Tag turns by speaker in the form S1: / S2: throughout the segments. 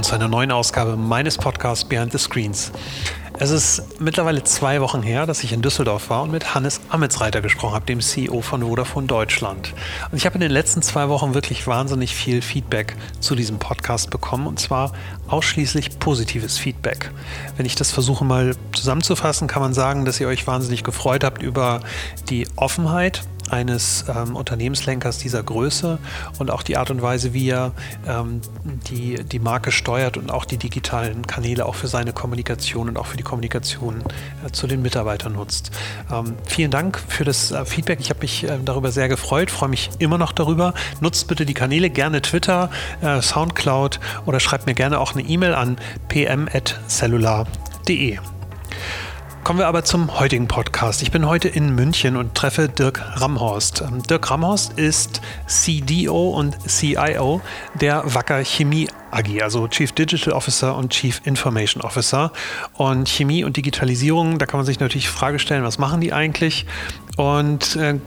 S1: Willkommen zu einer neuen Ausgabe meines Podcasts Behind the Screens. Es ist mittlerweile zwei Wochen her, dass ich in Düsseldorf war und mit Hannes Ametsreiter gesprochen habe, dem CEO von Vodafone Deutschland. Und ich habe in den letzten zwei Wochen wirklich wahnsinnig viel Feedback zu diesem Podcast bekommen und zwar ausschließlich positives Feedback. Wenn ich das versuche mal zusammenzufassen, kann man sagen, dass ihr euch wahnsinnig gefreut habt über die Offenheit, eines ähm, Unternehmenslenkers dieser Größe und auch die Art und Weise, wie er ähm, die, die Marke steuert und auch die digitalen Kanäle auch für seine Kommunikation und auch für die Kommunikation äh, zu den Mitarbeitern nutzt. Ähm, vielen Dank für das äh, Feedback. Ich habe mich äh, darüber sehr gefreut, freue mich immer noch darüber. Nutzt bitte die Kanäle, gerne Twitter, äh, Soundcloud oder schreibt mir gerne auch eine E-Mail an pm.cellular.de. Kommen wir aber zum heutigen Podcast. Ich bin heute in München und treffe Dirk Ramhorst. Ähm, Dirk Ramhorst ist CDO und CIO der Wacker Chemie AG, also Chief Digital Officer und Chief Information Officer. Und Chemie und Digitalisierung, da kann man sich natürlich die Frage stellen, was machen die eigentlich? Und äh,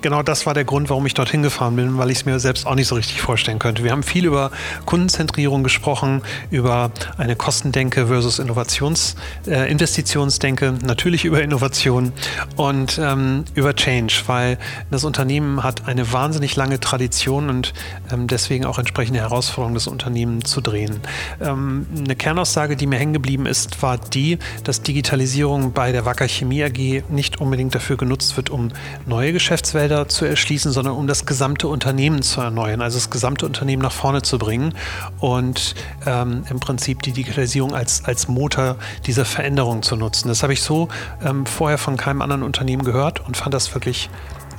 S1: genau das war der Grund, warum ich dorthin gefahren bin, weil ich es mir selbst auch nicht so richtig vorstellen könnte. Wir haben viel über Kundenzentrierung gesprochen, über eine Kostendenke versus Innovations, äh, Investitionsdenke, natürlich über Innovation und ähm, über Change, weil das Unternehmen hat eine wahnsinnig lange Tradition und ähm, deswegen auch entsprechende Herausforderungen des Unternehmens zu drehen. Ähm, eine Kernaussage, die mir hängen geblieben ist, war die, dass Digitalisierung bei der Wacker Chemie AG nicht unbedingt dafür genutzt wird, um neue Geschäftsfelder zu erschließen, sondern um das gesamte Unternehmen zu erneuern, also das gesamte Unternehmen nach vorne zu bringen und ähm, im Prinzip die Digitalisierung als, als Motor dieser Veränderung zu nutzen. Das habe ich so ähm, vorher von keinem anderen Unternehmen gehört und fand das wirklich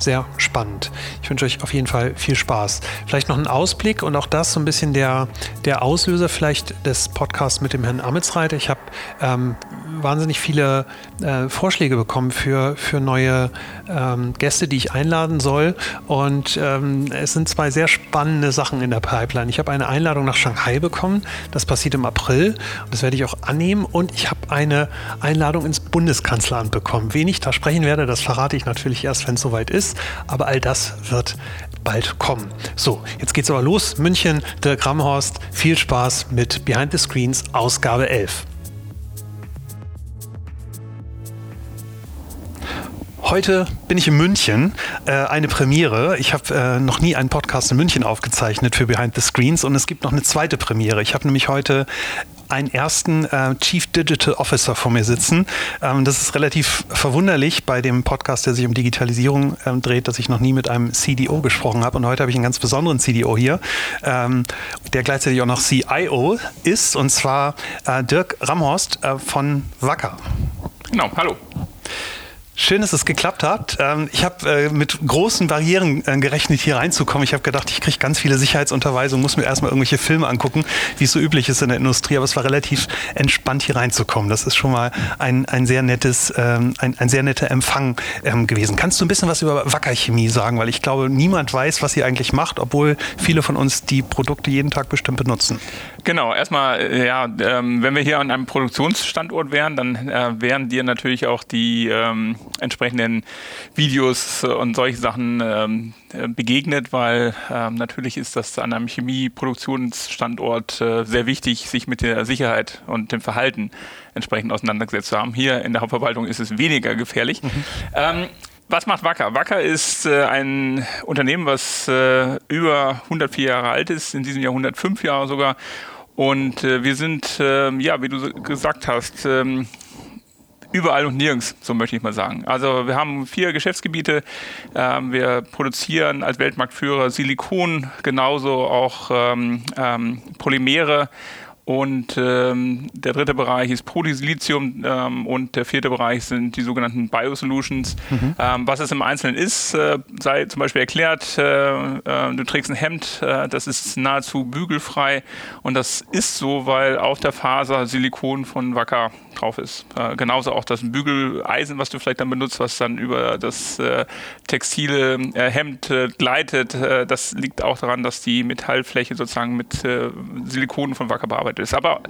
S1: sehr spannend. Ich wünsche euch auf jeden Fall viel Spaß. Vielleicht noch ein Ausblick und auch das so ein bisschen der, der Auslöser vielleicht des Podcasts mit dem Herrn Amitsreiter. Ich habe ähm, wahnsinnig viele äh, Vorschläge bekommen für, für neue ähm, Gäste, die ich einladen soll. Und ähm, es sind zwei sehr spannende Sachen in der Pipeline. Ich habe eine Einladung nach Shanghai bekommen. Das passiert im April. Das werde ich auch annehmen. Und ich habe eine Einladung ins Bundeskanzleramt bekommen. Wen ich da sprechen werde, das verrate ich natürlich erst, wenn es soweit ist Aber all das wird bald kommen. So, jetzt geht's aber los. München, der Grammhorst. Viel Spaß mit Behind the Screens, Ausgabe 11. Heute bin ich in München, äh, eine Premiere. Ich habe äh, noch nie einen Podcast in München aufgezeichnet für Behind the Screens und es gibt noch eine zweite Premiere. Ich habe nämlich heute einen ersten äh, Chief Digital Officer vor mir sitzen. Ähm, das ist relativ verwunderlich bei dem Podcast, der sich um Digitalisierung ähm, dreht, dass ich noch nie mit einem CDO gesprochen habe. Und heute habe ich einen ganz besonderen CDO hier, ähm, der gleichzeitig auch noch CIO ist, und zwar äh, Dirk Ramhorst äh, von Wacker.
S2: Genau, hallo.
S1: Schön, dass es geklappt hat. Ähm, ich habe äh, mit großen Barrieren äh, gerechnet, hier reinzukommen. Ich habe gedacht, ich kriege ganz viele Sicherheitsunterweisungen, muss mir erstmal irgendwelche Filme angucken, wie es so üblich ist in der Industrie. Aber es war relativ entspannt, hier reinzukommen. Das ist schon mal ein, ein sehr nettes, ähm, ein, ein sehr netter Empfang ähm, gewesen. Kannst du ein bisschen was über Wackerchemie sagen? Weil ich glaube, niemand weiß, was ihr eigentlich macht, obwohl viele von uns die Produkte jeden Tag bestimmt benutzen.
S2: Genau, erstmal, äh, ja, ähm, wenn wir hier an einem Produktionsstandort wären, dann äh, wären dir natürlich auch die ähm, entsprechenden Videos und solche Sachen ähm, äh, begegnet, weil ähm, natürlich ist das an einem Chemieproduktionsstandort äh, sehr wichtig, sich mit der Sicherheit und dem Verhalten entsprechend auseinandergesetzt zu haben. Hier in der Hauptverwaltung ist es weniger gefährlich. Mhm. Ähm, was macht Wacker? Wacker ist äh, ein Unternehmen, was äh, über 104 Jahre alt ist, in diesem Jahr 105 Jahre sogar und äh, wir sind, äh, ja, wie du gesagt hast, ähm, überall und nirgends, so möchte ich mal sagen. Also wir haben vier Geschäftsgebiete. Ähm, wir produzieren als Weltmarktführer Silikon, genauso auch ähm, ähm Polymere und ähm, der dritte Bereich ist Polysilizium ähm, und der vierte Bereich sind die sogenannten Biosolutions. Mhm. Ähm, was es im Einzelnen ist, äh, sei zum Beispiel erklärt, äh, äh, du trägst ein Hemd, äh, das ist nahezu bügelfrei und das ist so, weil auf der Faser Silikon von Wacker drauf ist. Äh, genauso auch das Bügeleisen, was du vielleicht dann benutzt, was dann über das äh, textile Hemd gleitet, das liegt auch daran, dass die Metallfläche sozusagen mit Silikon von Wacker bearbeitet verarbeitet ist. Aber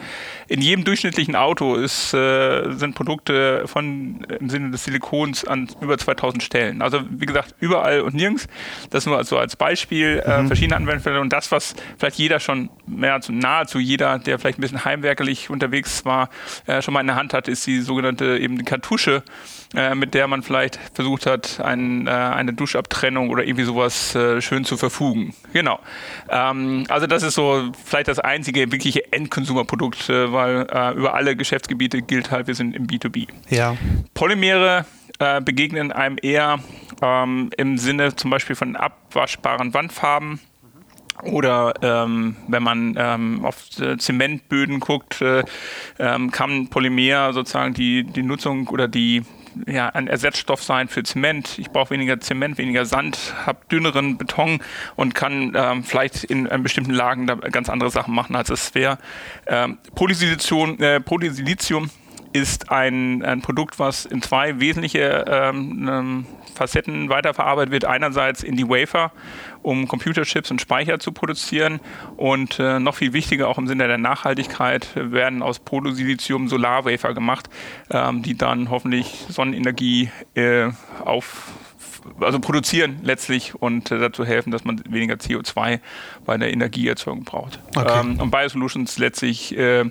S2: in jedem durchschnittlichen Auto ist, äh, sind Produkte von im Sinne des Silikons an über 2000 Stellen. Also wie gesagt, überall und nirgends. Das nur so als Beispiel. Äh, mhm. verschiedene Anwendungsfälle und das, was vielleicht jeder schon, mehr nahezu jeder, der vielleicht ein bisschen heimwerkelig unterwegs war, äh, schon mal in der Hand hat, ist die sogenannte eben die Kartusche äh, mit der man vielleicht versucht hat, ein, äh, eine Duschabtrennung oder irgendwie sowas äh, schön zu verfugen. Genau. Ähm, also das ist so vielleicht das einzige wirkliche Endkonsumerprodukt, äh, weil äh, über alle Geschäftsgebiete gilt halt, wir sind im B2B.
S1: Ja.
S2: Polymere äh, begegnen einem eher ähm, im Sinne zum Beispiel von abwaschbaren Wandfarben oder ähm, wenn man ähm, auf äh, Zementböden guckt, äh, ähm, kann Polymer sozusagen die, die Nutzung oder die, ja, ein Ersatzstoff sein für Zement. Ich brauche weniger Zement, weniger Sand, habe dünneren Beton und kann ähm, vielleicht in, in, bestimmten Lagen da ganz andere Sachen machen, als es wäre. Ähm, Polysilizium, äh, Polysilizium ist ein, ein Produkt, was in zwei wesentliche ähm, ähm, Facetten weiterverarbeitet wird. Einerseits in die Wafer, um Computerchips und Speicher zu produzieren. Und äh, noch viel wichtiger, auch im Sinne der Nachhaltigkeit, werden aus Polosilizium Solarwafer gemacht, ähm, die dann hoffentlich Sonnenenergie äh, auf also produzieren letztlich und äh, dazu helfen, dass man weniger CO2 bei der Energieerzeugung braucht. Okay. Ähm, und Biosolutions letztlich äh,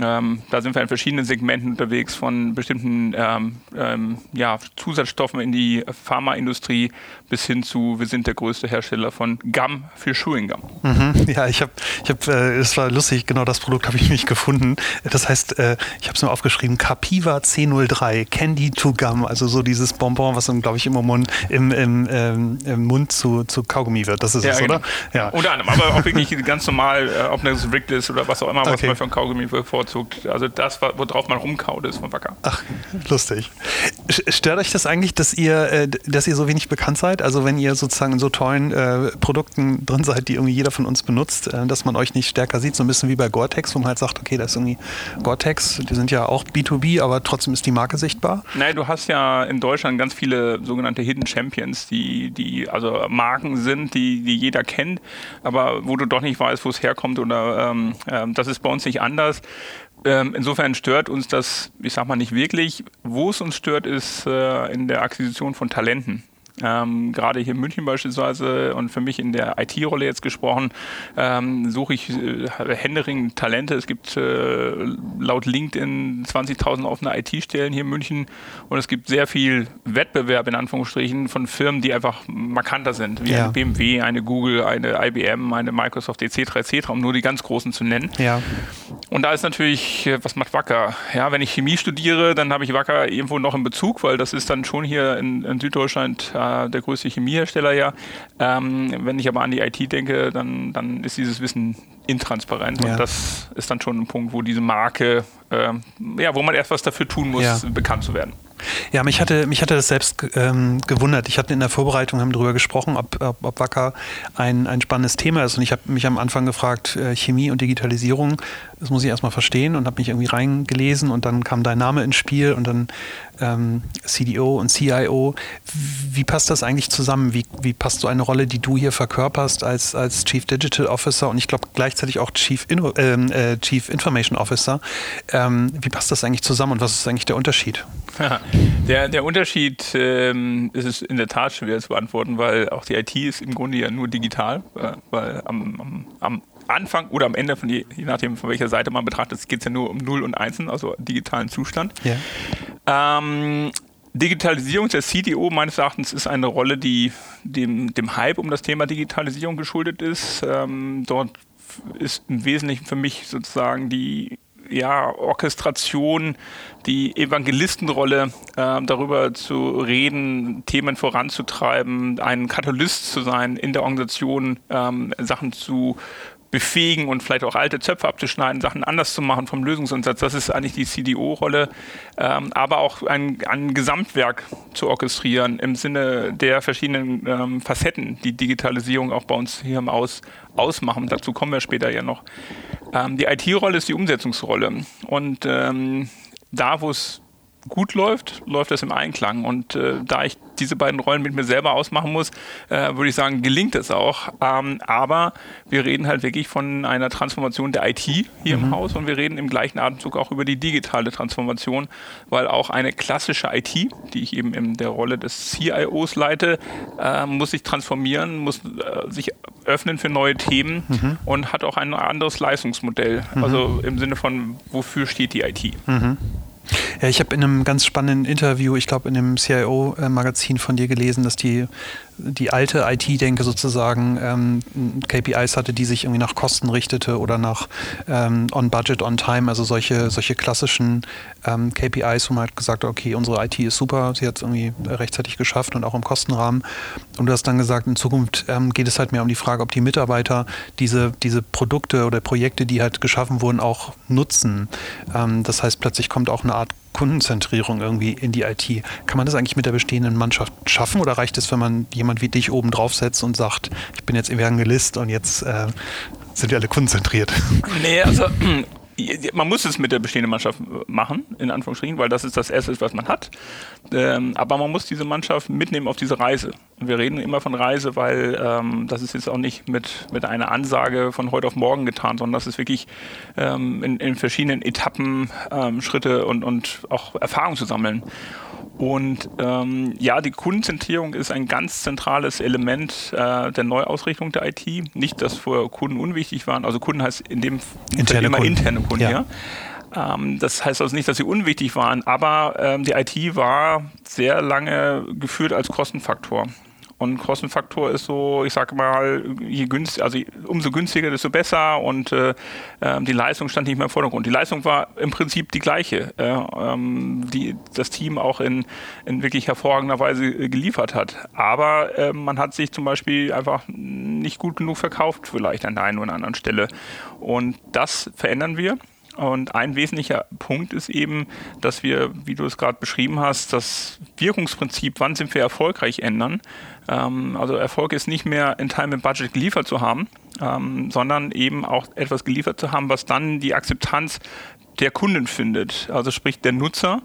S2: ähm, da sind wir in verschiedenen Segmenten unterwegs, von bestimmten ähm, ähm, ja, Zusatzstoffen in die Pharmaindustrie bis hin zu, wir sind der größte Hersteller von Gum für Chewing Gum.
S1: Mhm, ja, ich habe, ich hab, äh, es war lustig, genau das Produkt habe ich nicht gefunden. Das heißt, äh, ich habe es mir aufgeschrieben, Capiva C03, Candy to Gum, also so dieses Bonbon, was dann, glaube ich, immer Mund, im, im, ähm, im, Mund zu, zu Kaugummi wird. Das ist ja, es, genau. oder?
S2: Ja. Unter anderem, aber auch wirklich ganz normal, äh, ob das Rick ist oder was auch immer, was man von Kaugummi vor bevorzugt. Also das, worauf man rumkaut, ist von Wacker.
S1: Ach, lustig. Stört euch das eigentlich, dass ihr, äh, dass ihr so wenig bekannt seid? Also wenn ihr sozusagen in so tollen äh, Produkten drin seid, die irgendwie jeder von uns benutzt, äh, dass man euch nicht stärker sieht, so ein bisschen wie bei Gore-Tex, wo man halt sagt, okay, das ist irgendwie Gore-Tex, die sind ja auch B2B, aber trotzdem ist die Marke sichtbar?
S2: Nein, du hast ja in Deutschland ganz viele sogenannte Hidden Champions, die, die also Marken sind, die, die jeder kennt, aber wo du doch nicht weißt, wo es herkommt oder ähm, äh, das ist bei uns nicht anders. Ähm, insofern stört uns das, ich sag mal nicht wirklich. Wo es uns stört, ist äh, in der Akquisition von Talenten. Ähm, gerade hier in München beispielsweise und für mich in der IT-Rolle jetzt gesprochen, ähm, suche ich äh, händeringend Talente. Es gibt äh, laut LinkedIn 20.000 offene IT-Stellen hier in München und es gibt sehr viel Wettbewerb in Anführungsstrichen von Firmen, die einfach markanter sind, wie ja. eine BMW, eine Google, eine IBM, eine Microsoft etc. etc., um nur die ganz großen zu nennen.
S1: Ja.
S2: Und da ist natürlich, äh, was macht Wacker? Ja, wenn ich Chemie studiere, dann habe ich Wacker irgendwo noch in Bezug, weil das ist dann schon hier in, in Süddeutschland äh, der größte Chemiehersteller ja. Ähm, wenn ich aber an die IT denke, dann, dann ist dieses Wissen intransparent. Ja. Und das ist dann schon ein Punkt, wo diese Marke, äh, ja, wo man erst was dafür tun muss, ja. bekannt zu werden.
S1: Ja, mich hatte, mich hatte das selbst ähm, gewundert. Ich hatte in der Vorbereitung haben darüber gesprochen, ob, ob, ob Wacker ein, ein spannendes Thema ist. Und ich habe mich am Anfang gefragt, äh, Chemie und Digitalisierung, das muss ich erstmal verstehen und habe mich irgendwie reingelesen und dann kam dein Name ins Spiel und dann ähm, CDO und CIO. Wie passt das eigentlich zusammen? Wie, wie passt so eine Rolle, die du hier verkörperst als, als Chief Digital Officer und ich glaube gleichzeitig auch Chief, Inno, ähm, äh, Chief Information Officer? Ähm, wie passt das eigentlich zusammen und was ist eigentlich der Unterschied?
S2: Ja, der, der Unterschied ähm, ist es in der Tat schwer zu beantworten, weil auch die IT ist im Grunde ja nur digital, äh, weil am, am, am Anfang oder am Ende, von je, je nachdem von welcher Seite man betrachtet, geht es ja nur um Null und Einsen, also digitalen Zustand. Ja. Ähm, Digitalisierung der CDO meines Erachtens ist eine Rolle, die dem, dem Hype um das Thema Digitalisierung geschuldet ist. Ähm, dort ist im Wesentlichen für mich sozusagen die ja, Orchestration, die Evangelistenrolle, äh, darüber zu reden, Themen voranzutreiben, ein Katalyst zu sein in der Organisation, ähm, Sachen zu befähigen und vielleicht auch alte Zöpfe abzuschneiden, Sachen anders zu machen vom Lösungsansatz. Das ist eigentlich die CDO-Rolle, ähm, aber auch ein, ein, Gesamtwerk zu orchestrieren im Sinne der verschiedenen ähm, Facetten, die Digitalisierung auch bei uns hier im Aus ausmachen. Dazu kommen wir später ja noch. Ähm, die IT-Rolle ist die Umsetzungsrolle. Und ähm, da, wo es gut läuft, läuft das im Einklang. Und äh, da ich diese beiden Rollen mit mir selber ausmachen muss, äh, würde ich sagen, gelingt es auch. Ähm, aber wir reden halt wirklich von einer Transformation der IT hier mhm. im Haus und wir reden im gleichen Atemzug auch über die digitale Transformation, weil auch eine klassische IT, die ich eben in der Rolle des CIOs leite, äh, muss sich transformieren, muss äh, sich öffnen für neue Themen mhm. und hat auch ein anderes Leistungsmodell. Mhm. Also im Sinne von, wofür steht die IT?
S1: Ja, ich habe in einem ganz spannenden Interview, ich glaube in dem CIO-Magazin von dir gelesen, dass die die alte IT-Denke sozusagen ähm, KPIs hatte, die sich irgendwie nach Kosten richtete oder nach ähm, on Budget, on Time, also solche, solche klassischen ähm, KPIs, wo man halt gesagt hat, okay, unsere IT ist super, sie hat es irgendwie rechtzeitig geschafft und auch im Kostenrahmen. Und du hast dann gesagt, in Zukunft ähm, geht es halt mehr um die Frage, ob die Mitarbeiter diese, diese Produkte oder Projekte, die halt geschaffen wurden, auch nutzen. Ähm, das heißt, plötzlich kommt auch eine Art Kundenzentrierung irgendwie in die IT. Kann man das eigentlich mit der bestehenden Mannschaft schaffen oder reicht es, wenn man jemand wie dich oben draufsetzt und sagt, ich bin jetzt Evangelist und jetzt äh, sind wir alle kundenzentriert?
S2: Nee, also man muss es mit der bestehenden Mannschaft machen, in Anführungsstrichen, weil das ist das Erste, was man hat. Ähm, aber man muss diese Mannschaft mitnehmen auf diese Reise. Wir reden immer von Reise, weil ähm, das ist jetzt auch nicht mit, mit einer Ansage von heute auf morgen getan, sondern das ist wirklich ähm, in, in, verschiedenen Etappen ähm, Schritte und, und auch Erfahrung zu sammeln. Und ähm, ja, die Kundenzentrierung ist ein ganz zentrales Element äh, der Neuausrichtung der IT. Nicht, dass vorher Kunden unwichtig waren. Also Kunden heißt in dem
S1: interne immer
S2: Kunden. interne Kunden, ja. ja. Ähm, das heißt also nicht, dass sie unwichtig waren, aber ähm, die IT war sehr lange geführt als Kostenfaktor. Und Kostenfaktor ist so, ich sage mal, je günst, also umso günstiger, desto besser. Und äh, ähm, die Leistung stand nicht mehr im Vordergrund. Die Leistung war im Prinzip die gleiche, äh, ähm, die das Team auch in, in wirklich hervorragender Weise geliefert hat. Aber äh, man hat sich zum Beispiel einfach nicht gut genug verkauft, vielleicht an der einen oder anderen Stelle. Und das verändern wir. Und ein wesentlicher Punkt ist eben, dass wir, wie du es gerade beschrieben hast, das Wirkungsprinzip, wann sind wir erfolgreich, ändern. Ähm, also Erfolg ist nicht mehr in Time and Budget geliefert zu haben, ähm, sondern eben auch etwas geliefert zu haben, was dann die Akzeptanz der Kunden findet, also sprich der Nutzer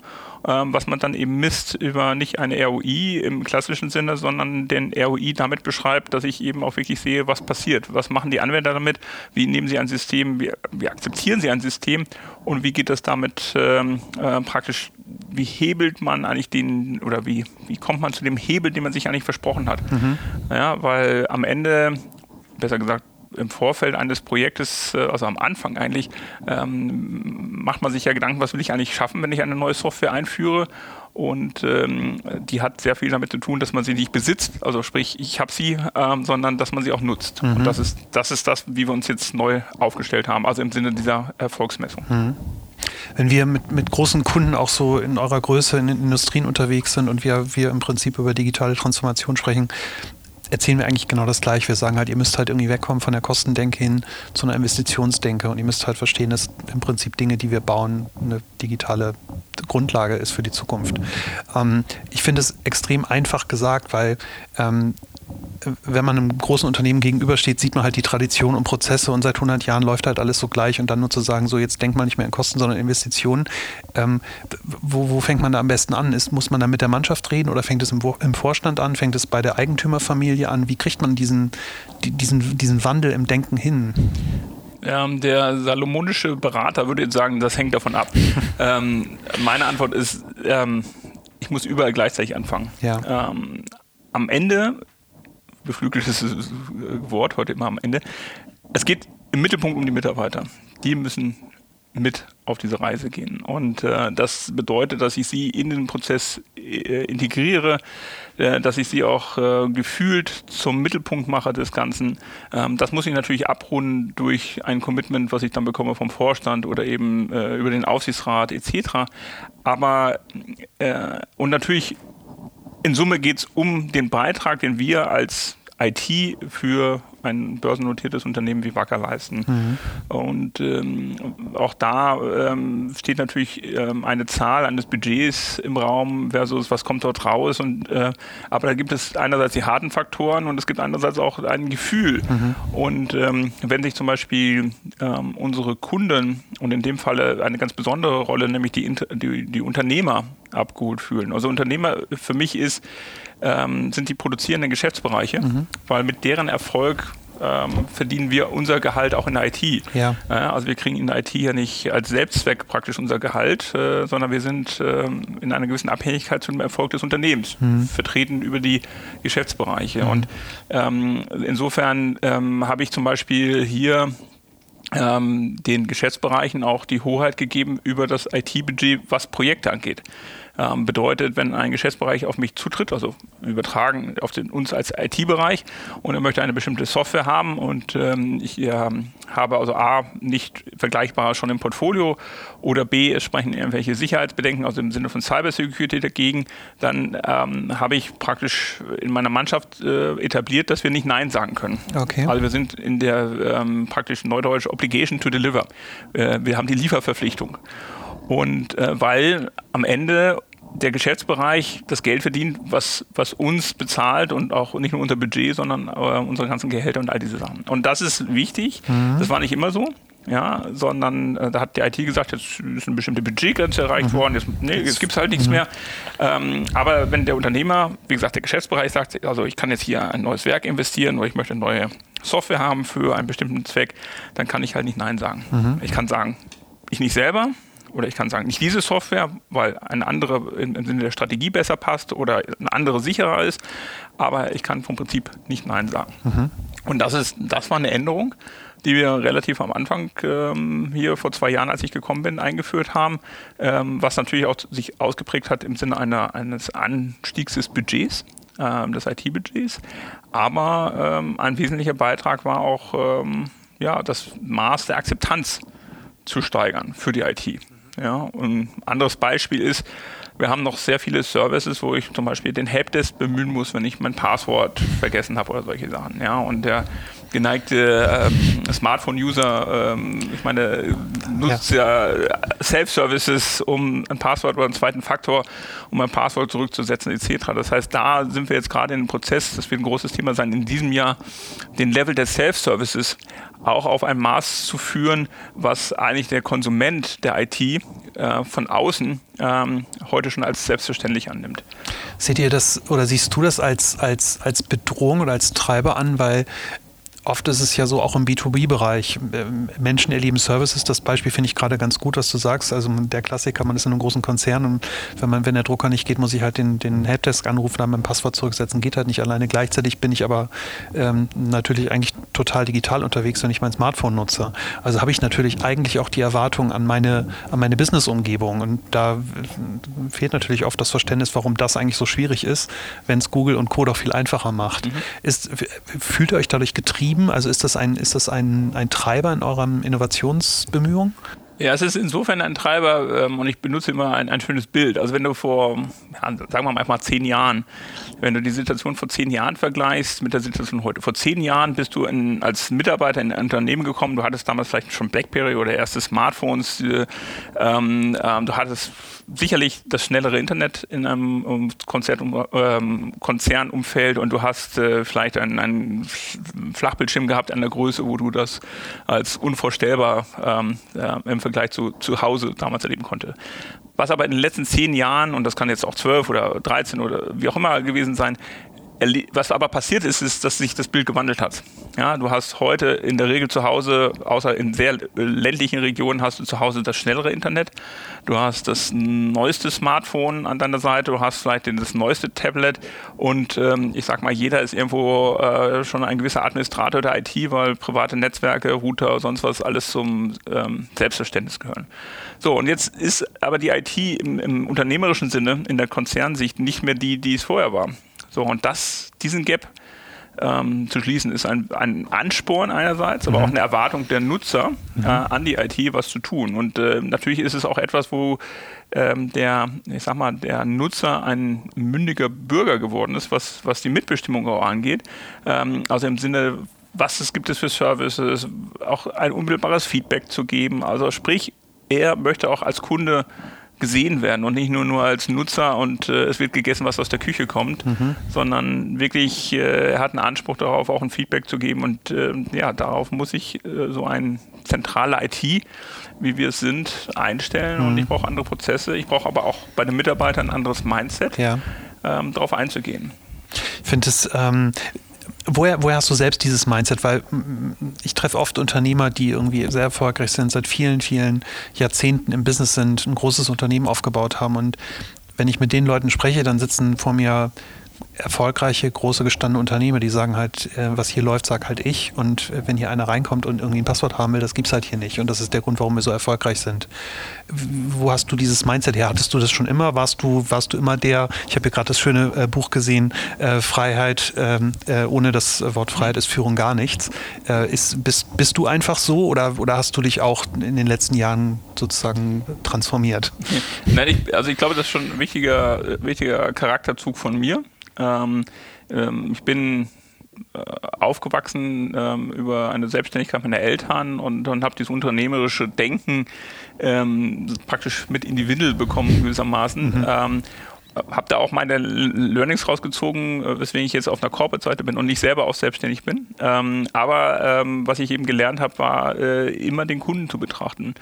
S2: ähm, was man dann eben misst über nicht eine ROI im klassischen Sinne, sondern den ROI damit beschreibt, dass ich eben auch wirklich sehe, was passiert. Was machen die Anwender damit? Wie nehmen sie ein System, wie, wie akzeptieren sie ein System und wie geht das damit ähm, äh, praktisch, wie hebelt man eigentlich den oder wie, wie kommt man zu dem Hebel, den man sich eigentlich versprochen hat? Mhm. Ja, weil am Ende, besser gesagt, im Vorfeld eines Projektes, äh, also am Anfang eigentlich, ähm, macht man sich ja Gedanken, was will ich eigentlich schaffen, wenn ich eine neue Software einführe. Und ähm, die hat sehr viel damit zu tun, dass man sie nicht besitzt, also sprich, ich habe sie, ähm, sondern dass man sie auch nutzt. Mhm. Und das ist, das ist das, wie wir uns jetzt neu aufgestellt haben, also im Sinne dieser Erfolgsmessung. Mhm.
S1: Wenn wir mit, mit großen Kunden auch so in eurer Größe in den Industrien unterwegs sind und wir, wir im Prinzip über digitale Transformation sprechen, erzählen wir eigentlich genau das Gleiche. Wir sagen halt, ihr müsst halt irgendwie wegkommen von der Kostendenke hin zu einer Investitionsdenke und ihr müsst halt verstehen, dass im Prinzip Dinge, die wir bauen, eine digitale Grundlage ist für die Zukunft. Ähm, ich finde es extrem einfach gesagt, weil ähm, wenn man einem großen Unternehmen gegenübersteht, sieht man halt die Tradition und Prozesse und seit 100 Jahren läuft halt alles so gleich und dann nur zu sagen, so jetzt denkt man nicht mehr in Kosten, sondern Investitionen. Ähm, wo, wo, fängt man da am besten an? Ist, muss man da mit der Mannschaft reden oder fängt es im, im Vorstand an? Fängt es bei der Eigentümerfamilie an? Wie kriegt man diesen, diesen, diesen Wandel im Denken hin?
S2: Ähm, der salomonische Berater würde jetzt sagen, das hängt davon ab. ähm, meine Antwort ist, ähm, ich muss überall gleichzeitig anfangen. Ja. Ähm, am Ende beflügeltes Wort heute immer am Ende. Es geht im Mittelpunkt um die Mitarbeiter. Die müssen mit auf diese Reise gehen. Und äh, das bedeutet, dass ich sie in den Prozess äh, integriere, äh, dass ich sie auch äh, gefühlt zum Mittelpunkt mache des Ganzen. Ähm, das muss ich natürlich abrunden durch ein Commitment, was ich dann bekomme vom Vorstand oder eben äh, über den Aufsichtsrat etc. Aber äh, und natürlich in Summe geht es um den Beitrag, den wir als IT für ein börsennotiertes Unternehmen wie Wacker leisten. Mhm. Und ähm, auch da ähm, steht natürlich ähm, eine Zahl eines Budgets im Raum versus was kommt dort raus. Und, äh, aber da gibt es einerseits die harten Faktoren und es gibt andererseits auch ein Gefühl. Mhm. Und ähm, wenn sich zum Beispiel ähm, unsere Kunden und in dem Falle eine ganz besondere Rolle, nämlich die, die, die Unternehmer abgeholt fühlen. Also Unternehmer für mich ist, ähm, sind die produzierenden Geschäftsbereiche, mhm. weil mit deren Erfolg ähm, verdienen wir unser Gehalt auch in der IT. Ja. Äh, also wir kriegen in der IT ja nicht als Selbstzweck praktisch unser Gehalt, äh, sondern wir sind äh, in einer gewissen Abhängigkeit zum Erfolg des Unternehmens, mhm. vertreten über die Geschäftsbereiche. Mhm. Und ähm, insofern ähm, habe ich zum Beispiel hier ähm, den Geschäftsbereichen auch die Hoheit gegeben über das IT-Budget, was Projekte angeht. Ähm, bedeutet, wenn ein Geschäftsbereich auf mich zutritt, also übertragen auf den, uns als IT-Bereich und er möchte eine bestimmte Software haben und ähm, ich ähm, habe also A, nicht vergleichbarer schon im Portfolio oder B, es sprechen irgendwelche Sicherheitsbedenken aus dem Sinne von Cybersecurity dagegen, dann ähm, habe ich praktisch in meiner Mannschaft äh, etabliert, dass wir nicht Nein sagen können. Okay. Also wir sind in der ähm, praktisch neudeutsch Obligation to Deliver. Äh, wir haben die Lieferverpflichtung. Und äh, weil am Ende der Geschäftsbereich das Geld verdient, was, was uns bezahlt und auch nicht nur unser Budget, sondern äh, unsere ganzen Gehälter und all diese Sachen. Und das ist wichtig. Mhm. Das war nicht immer so. Ja, sondern äh, da hat die IT gesagt, jetzt ist eine bestimmte Budgetgrenze erreicht mhm. worden, jetzt, nee, jetzt gibt es halt nichts mhm. mehr. Ähm, aber wenn der Unternehmer, wie gesagt, der Geschäftsbereich sagt, also ich kann jetzt hier ein neues Werk investieren oder ich möchte eine neue Software haben für einen bestimmten Zweck, dann kann ich halt nicht Nein sagen. Mhm. Ich kann sagen, ich nicht selber, oder ich kann sagen, nicht diese Software, weil eine andere im Sinne der Strategie besser passt oder eine andere sicherer ist, aber ich kann vom Prinzip nicht Nein sagen. Mhm. Und das ist, das war eine Änderung, die wir relativ am Anfang ähm, hier vor zwei Jahren, als ich gekommen bin, eingeführt haben, ähm, was natürlich auch sich ausgeprägt hat im Sinne einer, eines Anstiegs des Budgets ähm, des IT-Budgets. Aber ähm, ein wesentlicher Beitrag war auch ähm, ja, das Maß der Akzeptanz zu steigern für die IT. Ja, und ein anderes Beispiel ist, wir haben noch sehr viele Services, wo ich zum Beispiel den Helpdesk bemühen muss, wenn ich mein Passwort vergessen habe oder solche Sachen. Ja, und der geneigte ähm, Smartphone-User, ähm, ich meine, nutzt ja, ja Self-Services, um ein Passwort oder einen zweiten Faktor, um ein Passwort zurückzusetzen, etc. Das heißt, da sind wir jetzt gerade in einem Prozess, das wird ein großes Thema sein, in diesem Jahr den Level der Self-Services auch auf ein Maß zu führen, was eigentlich der Konsument der IT äh, von außen ähm, heute schon als selbstverständlich annimmt.
S1: Seht ihr das oder siehst du das als, als, als Bedrohung oder als Treiber an, weil oft ist es ja so auch im B2B-Bereich. Ähm, Menschen erleben Services. Das Beispiel finde ich gerade ganz gut, was du sagst. Also der Klassiker, man ist in einem großen Konzern und wenn man, wenn der Drucker nicht geht, muss ich halt den, den Helpdesk anrufen, dann mein Passwort zurücksetzen. Geht halt nicht alleine. Gleichzeitig bin ich aber ähm, natürlich eigentlich total digital unterwegs, wenn ich mein Smartphone nutze. Also habe ich natürlich eigentlich auch die Erwartung an meine, an meine Business-Umgebung. Und da fehlt natürlich oft das Verständnis, warum das eigentlich so schwierig ist, wenn es Google und Co. doch viel einfacher macht. Mhm. Ist, fühlt ihr euch dadurch getrieben? Getrieben? Also ist das ein, ist das ein, ein Treiber in euren Innovationsbemühungen?
S2: Ja, es ist insofern ein Treiber ähm, und ich benutze immer ein, ein schönes Bild. Also wenn du vor, ja, sagen wir mal, zehn Jahren, wenn du die Situation vor zehn Jahren vergleichst mit der Situation heute. Vor zehn Jahren bist du in, als Mitarbeiter in ein Unternehmen gekommen, du hattest damals vielleicht schon Blackberry oder erste Smartphones, äh, ähm, äh, du hattest sicherlich das schnellere Internet in einem Konzert, ähm, Konzernumfeld und du hast äh, vielleicht einen, einen, Flachbildschirm gehabt an der Größe, wo du das als unvorstellbar ähm, äh, im Vergleich zu, zu Hause damals erleben konnte. Was aber in den letzten zehn Jahren, und das kann jetzt auch zwölf oder dreizehn oder wie auch immer gewesen sein, was aber passiert ist, ist, dass sich das Bild gewandelt hat. Ja, du hast heute in der Regel zu Hause, außer in sehr ländlichen Regionen, hast du zu Hause das schnellere Internet. Du hast das neueste Smartphone an deiner Seite, du hast vielleicht das neueste Tablet und ähm, ich sag mal, jeder ist irgendwo äh, schon ein gewisser Administrator der IT, weil private Netzwerke, Router, sonst was alles zum ähm, Selbstverständnis gehören. So, und jetzt ist aber die IT im, im unternehmerischen Sinne, in der Konzernsicht, nicht mehr die, die es vorher war. So, und das, diesen Gap ähm, zu schließen, ist ein, ein Ansporn einerseits, aber mhm. auch eine Erwartung der Nutzer mhm. äh, an die IT, was zu tun. Und äh, natürlich ist es auch etwas, wo ähm, der, ich sag mal, der Nutzer ein mündiger Bürger geworden ist, was, was die Mitbestimmung auch angeht. Ähm, also im Sinne was es gibt es für Services, auch ein unmittelbares Feedback zu geben. Also sprich, er möchte auch als Kunde gesehen werden und nicht nur, nur als Nutzer und äh, es wird gegessen, was aus der Küche kommt, mhm. sondern wirklich, äh, er hat einen Anspruch darauf, auch ein Feedback zu geben und äh, ja, darauf muss ich äh, so ein zentrale IT, wie wir es sind, einstellen mhm. und ich brauche andere Prozesse. Ich brauche aber auch bei den Mitarbeitern ein anderes Mindset, ja. ähm, darauf einzugehen.
S1: Ich finde es, ähm, woher, woher hast du selbst dieses Mindset? Weil ich treffe oft Unternehmer, die irgendwie sehr erfolgreich sind, seit vielen, vielen Jahrzehnten im Business sind, ein großes Unternehmen aufgebaut haben. Und wenn ich mit den Leuten spreche, dann sitzen vor mir erfolgreiche, große gestandene Unternehmer, die sagen halt, äh, was hier läuft, sag halt ich. Und äh, wenn hier einer reinkommt und irgendwie ein Passwort haben will, das gibt es halt hier nicht. Und das ist der Grund, warum wir so erfolgreich sind. Wo hast du dieses Mindset her? Hattest du das schon immer? Warst du, warst du immer der, ich habe hier gerade das schöne äh, Buch gesehen, Freiheit, ähm, äh, ohne das Wort Freiheit ist Führung gar nichts. Ist, bist, bist du einfach so oder, oder hast du dich auch in den letzten Jahren sozusagen transformiert?
S2: Nein, ich, also ich glaube, das ist schon ein wichtiger, wichtiger Charakterzug von mir. Ähm, ähm, ich bin äh, aufgewachsen ähm, über eine Selbstständigkeit meiner Eltern und, und habe dieses unternehmerische Denken ähm, praktisch mit in die Windel bekommen gewissermaßen. Mhm. Ähm, habe da auch meine Learnings rausgezogen, äh, weswegen ich jetzt auf einer Corporate-Seite bin und nicht selber auch selbstständig bin. Ähm, aber ähm, was ich eben gelernt habe, war äh, immer den Kunden zu betrachten.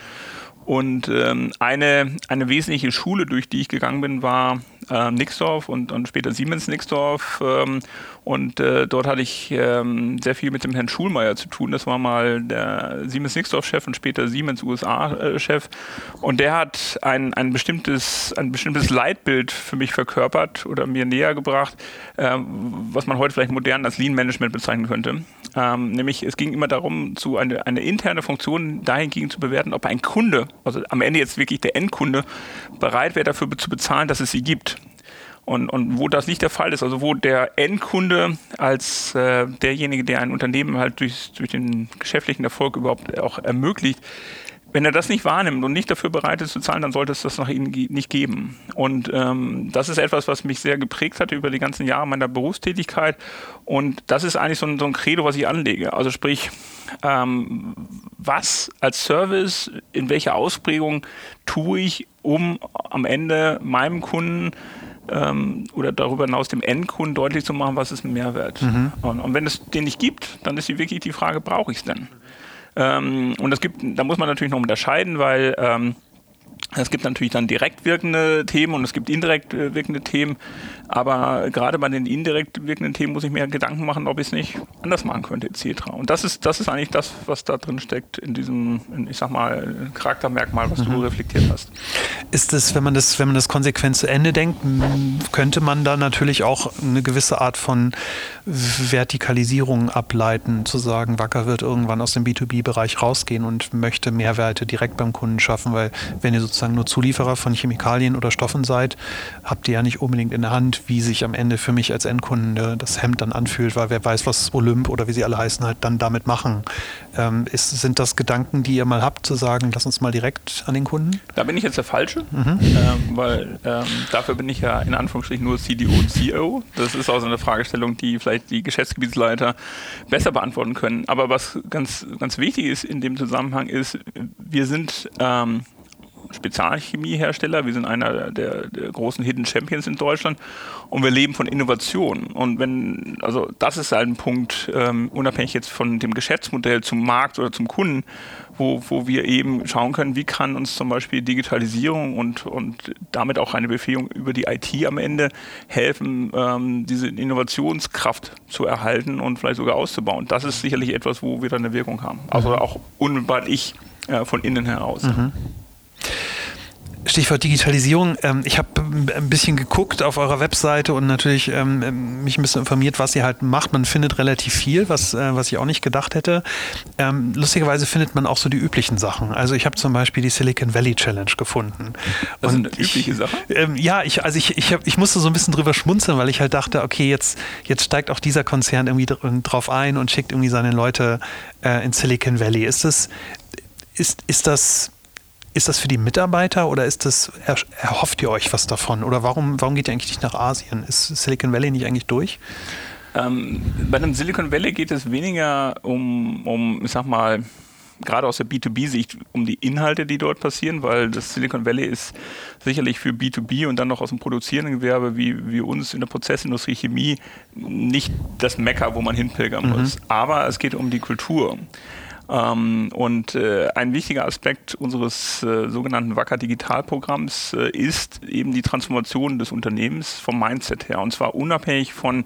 S2: Und ähm, eine, eine wesentliche Schule, durch die ich gegangen bin, war äh, Nixdorf und, und später Siemens Nixdorf. Ähm, und äh, dort hatte ich ähm, sehr viel mit dem Herrn Schulmeier zu tun. Das war mal der Siemens Nixdorf-Chef und später Siemens USA-Chef. Und der hat ein, ein, bestimmtes, ein bestimmtes Leitbild für mich verkörpert oder mir näher gebracht, äh, was man heute vielleicht modern als Lean-Management bezeichnen könnte. Ähm, nämlich es ging immer darum, zu eine, eine interne Funktion dahingehend zu bewerten, ob ein Kunde, also am Ende jetzt wirklich der Endkunde, bereit wäre dafür zu bezahlen, dass es sie gibt. Und, und wo das nicht der Fall ist, also wo der Endkunde als äh, derjenige, der ein Unternehmen halt durch, durch den geschäftlichen Erfolg überhaupt auch ermöglicht, wenn er das nicht wahrnimmt und nicht dafür bereit ist zu zahlen, dann sollte es das nach ihnen nicht geben. Und ähm, das ist etwas, was mich sehr geprägt hatte über die ganzen Jahre meiner Berufstätigkeit. Und das ist eigentlich so ein, so ein Credo, was ich anlege. Also sprich, ähm, was als Service, in welcher Ausprägung tue ich, um am Ende meinem Kunden ähm, oder darüber hinaus dem Endkunden deutlich zu machen, was ist ein Mehrwert. Mhm. Und, und, wenn es den nicht gibt, dann ist wirklich die Frage, brauche ich es denn? Ähm, und das gibt, da muss man natürlich noch unterscheiden, weil ähm, es gibt natürlich dann direkt wirkende Themen und es gibt indirekt äh, wirkende Themen. Aber gerade bei den indirekt wirkenden Themen muss ich mir Gedanken machen, ob ich es nicht anders machen könnte, etc. Und das ist, das ist eigentlich das, was da drin steckt in diesem, ich sag mal, Charaktermerkmal, was mhm. du reflektiert hast.
S1: Ist es, wenn man das, wenn man das konsequent zu Ende denkt, könnte man da natürlich auch eine gewisse Art von Vertikalisierung ableiten, zu sagen, Wacker wird irgendwann aus dem B2B-Bereich rausgehen und möchte Mehrwerte direkt beim Kunden schaffen, weil wenn ihr sozusagen nur Zulieferer von Chemikalien oder Stoffen seid, habt ihr ja nicht unbedingt in der Hand, wie sich am Ende für mich als Endkunde das Hemd dann anfühlt, weil wer weiß, was Olymp oder wie sie alle heißen, halt dann damit machen. Ähm, ist, sind das Gedanken, die ihr mal habt, zu sagen, lass uns mal direkt an den Kunden?
S2: Da bin ich jetzt der Falsche, mhm. ähm, weil ähm, dafür bin ich ja in Anführungsstrichen nur CDO und CEO. Das ist auch so eine Fragestellung, die vielleicht die Geschäftsgebietsleiter besser beantworten können. Aber was ganz, ganz wichtig ist in dem Zusammenhang ist, wir sind ähm, Spezialchemiehersteller. Wir sind einer der, der, großen Hidden Champions in Deutschland und wir leben von Innovation. Und wenn, also das ist halt ein Punkt, ähm, unabhängig jetzt von dem Geschäftsmodell zum Markt oder zum Kunden, wo, wo wir eben schauen können, wie kann uns zum Beispiel Digitalisierung und, und damit auch eine Befähigung über die IT am Ende helfen, ähm, diese Innovationskraft zu erhalten und vielleicht sogar auszubauen. Das ist sicherlich etwas, wo wir dann eine Wirkung haben. Also mhm. auch unmittelbar ich äh, von innen heraus. Mhm.
S1: Stichwort Digitalisierung. Ähm, ich habe ein bisschen geguckt auf eurer Webseite und natürlich ähm, mich ein bisschen informiert, was ihr halt macht. Man findet relativ viel, was, äh, was ich auch nicht gedacht hätte. Ähm, lustigerweise findet man auch so die üblichen Sachen. Also ich habe zum Beispiel die Silicon Valley Challenge gefunden.
S2: Das und sind übliche Sachen?
S1: ja, ich, also ich, ich, hab, ich musste so ein bisschen drüber schmunzeln, weil ich halt dachte, okay, jetzt, jetzt steigt auch dieser Konzern irgendwie drauf ein und schickt irgendwie seine Leute äh, in Silicon Valley. Ist das, ist, ist das ist das für die Mitarbeiter oder ist das, erhofft ihr euch was davon? Oder warum, warum geht ihr eigentlich nicht nach Asien? Ist Silicon Valley nicht eigentlich durch?
S2: Ähm, bei einem Silicon Valley geht es weniger um, um ich sag mal, gerade aus der B2B-Sicht um die Inhalte, die dort passieren, weil das Silicon Valley ist sicherlich für B2B und dann noch aus dem produzierenden Gewerbe wie, wie uns in der Prozessindustrie, Chemie nicht das Mecker, wo man hinpilgern mhm. muss. Aber es geht um die Kultur. Ähm, und äh, ein wichtiger Aspekt unseres äh, sogenannten Wacker Digitalprogramms äh, ist eben die Transformation des Unternehmens vom Mindset her. Und zwar unabhängig von,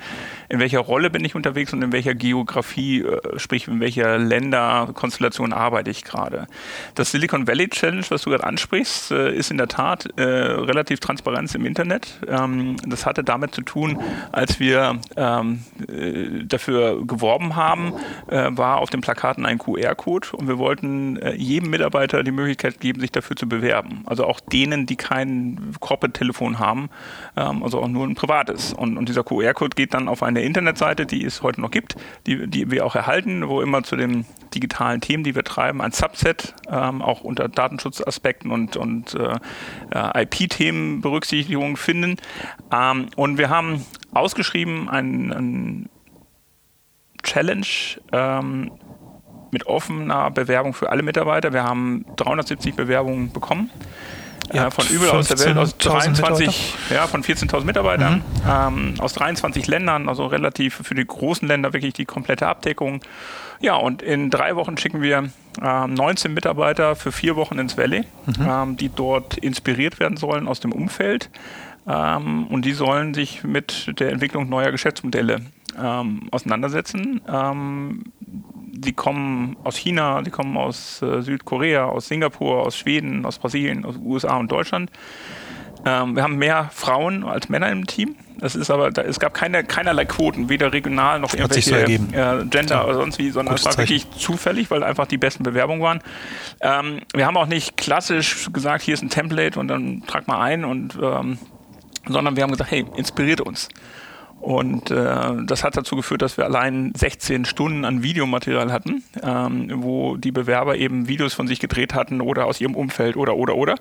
S2: in welcher Rolle bin ich unterwegs und in welcher Geografie, äh, sprich in welcher Länderkonstellation arbeite ich gerade. Das Silicon Valley Challenge, was du gerade ansprichst, äh, ist in der Tat äh, relativ Transparenz im Internet. Ähm, das hatte damit zu tun, als wir ähm, dafür geworben haben, war auf den Plakaten ein QR QR-Code und wir wollten äh, jedem Mitarbeiter die Möglichkeit geben, sich dafür zu bewerben. Also auch denen, die kein Corporate-Telefon haben, ähm, also auch nur ein privates. Und, und dieser QR-Code geht dann auf eine Internetseite, die es heute noch gibt, die, die wir auch erhalten, wo immer zu den digitalen Themen, die wir treiben, ein Subset, ähm, auch unter Datenschutzaspekten und, und äh, äh IP-Themen Berücksichtigung finden. Ähm, und wir haben ausgeschrieben ein, ein Challenge, ähm, mit offener Bewerbung für alle Mitarbeiter. Wir haben 370 Bewerbungen bekommen. Ja, äh, von überall aus der Welt, aus 23, ja, von 14.000 Mitarbeitern, mhm. ähm, aus 23 Ländern, also relativ für die großen Länder wirklich die komplette Abdeckung. Ja, und in drei Wochen schicken wir äh, 19 Mitarbeiter für vier Wochen ins Valley, mhm. ähm, die dort inspiriert werden sollen aus dem Umfeld. Ähm, und die sollen sich mit der Entwicklung neuer Geschäftsmodelle ähm, auseinandersetzen. Die kommen aus China, die kommen aus äh, Südkorea, aus Singapur, aus Schweden, aus Brasilien, aus USA und Deutschland. Ähm, wir haben mehr Frauen als Männer im Team. Es ist aber, da, es gab keine, keinerlei Quoten, weder regional noch irgendwelche so äh, Gender ja. oder sonst wie, sondern es war wirklich zufällig, weil einfach die besten Bewerbungen waren. Ähm, wir haben auch nicht klassisch gesagt, hier ist ein Template und dann trag mal ein und ähm, sondern wir haben gesagt, hey, inspiriert uns. Und äh, das hat dazu geführt, dass wir allein 16 Stunden an Videomaterial hatten, ähm, wo die Bewerber eben Videos von sich gedreht hatten oder aus ihrem Umfeld oder oder oder.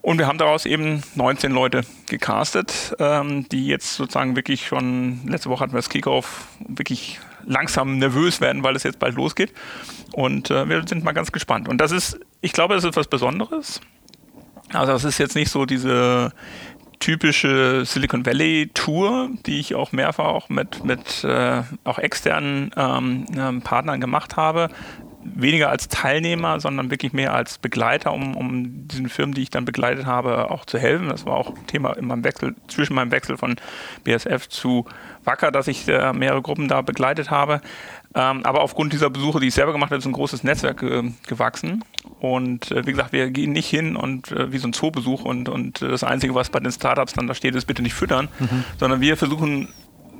S2: Und wir haben daraus eben 19 Leute gecastet, ähm, die jetzt sozusagen wirklich schon, letzte Woche hatten wir das Kickoff, wirklich langsam nervös werden, weil es jetzt bald losgeht. Und äh, wir sind mal ganz gespannt. Und das ist, ich glaube, das ist was Besonderes. Also es ist jetzt nicht so diese typische Silicon Valley Tour, die ich auch mehrfach auch mit, mit äh, auch externen ähm, ähm, Partnern gemacht habe. Weniger als Teilnehmer, sondern wirklich mehr als Begleiter, um, um diesen Firmen, die ich dann begleitet habe, auch zu helfen. Das war auch Thema in meinem Wechsel, zwischen meinem Wechsel von BSF zu Wacker, dass ich äh, mehrere Gruppen da begleitet habe. Ähm, aber aufgrund dieser Besuche, die ich selber gemacht habe, ist ein großes Netzwerk äh, gewachsen. Und äh, wie gesagt, wir gehen nicht hin und äh, wie so ein Zoobesuch und, und das Einzige, was bei den Startups dann da steht, ist bitte nicht füttern, mhm. sondern wir versuchen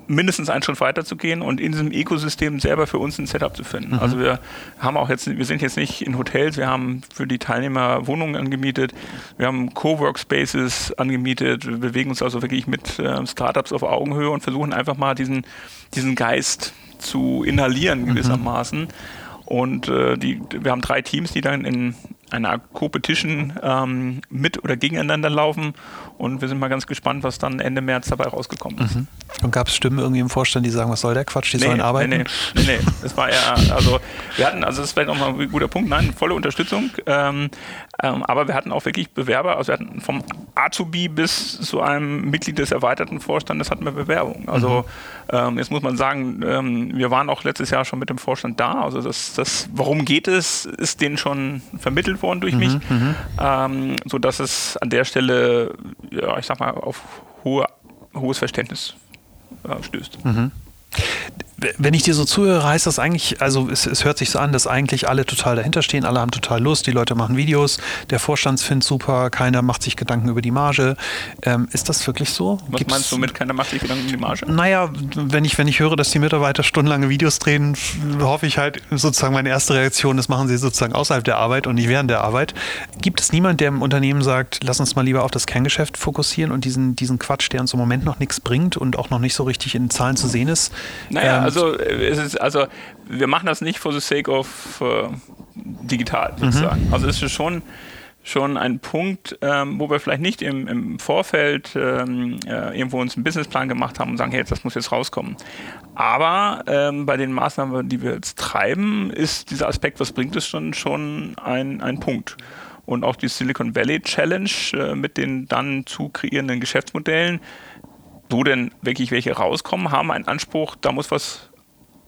S2: mindestens einen Schritt weiter zu gehen und in diesem Ökosystem selber für uns ein Setup zu finden. Mhm. Also wir haben auch jetzt, wir sind jetzt nicht in Hotels, wir haben für die Teilnehmer Wohnungen angemietet, wir haben Coworkspaces angemietet, wir bewegen uns also wirklich mit äh, Startups auf Augenhöhe und versuchen einfach mal diesen, diesen Geist zu inhalieren mhm. gewissermaßen. Mhm. Und äh, die, wir haben drei Teams, die dann in einer Co-Petition ähm, mit oder gegeneinander laufen. Und wir sind mal ganz gespannt, was dann Ende März dabei rausgekommen ist. Mhm.
S1: Und gab es Stimmen irgendwie im Vorstand, die sagen, was soll der Quatsch, die nee, sollen arbeiten?
S2: Nee, nee, nee, nee. Das war eher, also wir hatten, also das ist vielleicht nochmal ein guter Punkt, nein, volle Unterstützung. Ähm, ähm, aber wir hatten auch wirklich Bewerber, also wir hatten vom Azubi bis zu einem Mitglied des erweiterten Vorstandes hatten wir Bewerbungen. Also mhm. ähm, jetzt muss man sagen, ähm, wir waren auch letztes Jahr schon mit dem Vorstand da. Also das, das warum geht es, ist denen schon vermittelt worden durch mhm, mich, mhm. ähm, sodass es an der Stelle, ja, ich sag mal, auf hohe, hohes Verständnis äh, stößt. Mhm.
S1: Wenn ich dir so zuhöre, heißt das eigentlich, also es, es, hört sich so an, dass eigentlich alle total dahinter stehen, alle haben total Lust, die Leute machen Videos, der Vorstand findet super, keiner macht sich Gedanken über die Marge. Ähm, ist das wirklich so?
S2: Was Gibt's, meinst du mit keiner macht sich Gedanken über die Marge?
S1: Naja, wenn ich, wenn ich höre, dass die Mitarbeiter stundenlange Videos drehen, hoffe ich halt sozusagen meine erste Reaktion, das machen sie sozusagen außerhalb der Arbeit und nicht während der Arbeit. Gibt es niemand, der im Unternehmen sagt, lass uns mal lieber auf das Kerngeschäft fokussieren und diesen, diesen Quatsch, der uns im Moment noch nichts bringt und auch noch nicht so richtig in Zahlen zu sehen ist?
S2: Naja, ähm, also es ist, also wir machen das nicht for the sake of uh, digital, sozusagen. Mhm. Also es ist schon schon ein Punkt, ähm, wo wir vielleicht nicht im, im Vorfeld ähm, äh, irgendwo uns einen Businessplan gemacht haben und sagen, hey, das muss jetzt rauskommen. Aber ähm, bei den Maßnahmen, die wir jetzt treiben, ist dieser Aspekt, was bringt es schon, schon ein, ein Punkt. Und auch die Silicon Valley Challenge äh, mit den dann zu kreierenden Geschäftsmodellen, wo denn wirklich welche rauskommen, haben einen Anspruch, da muss was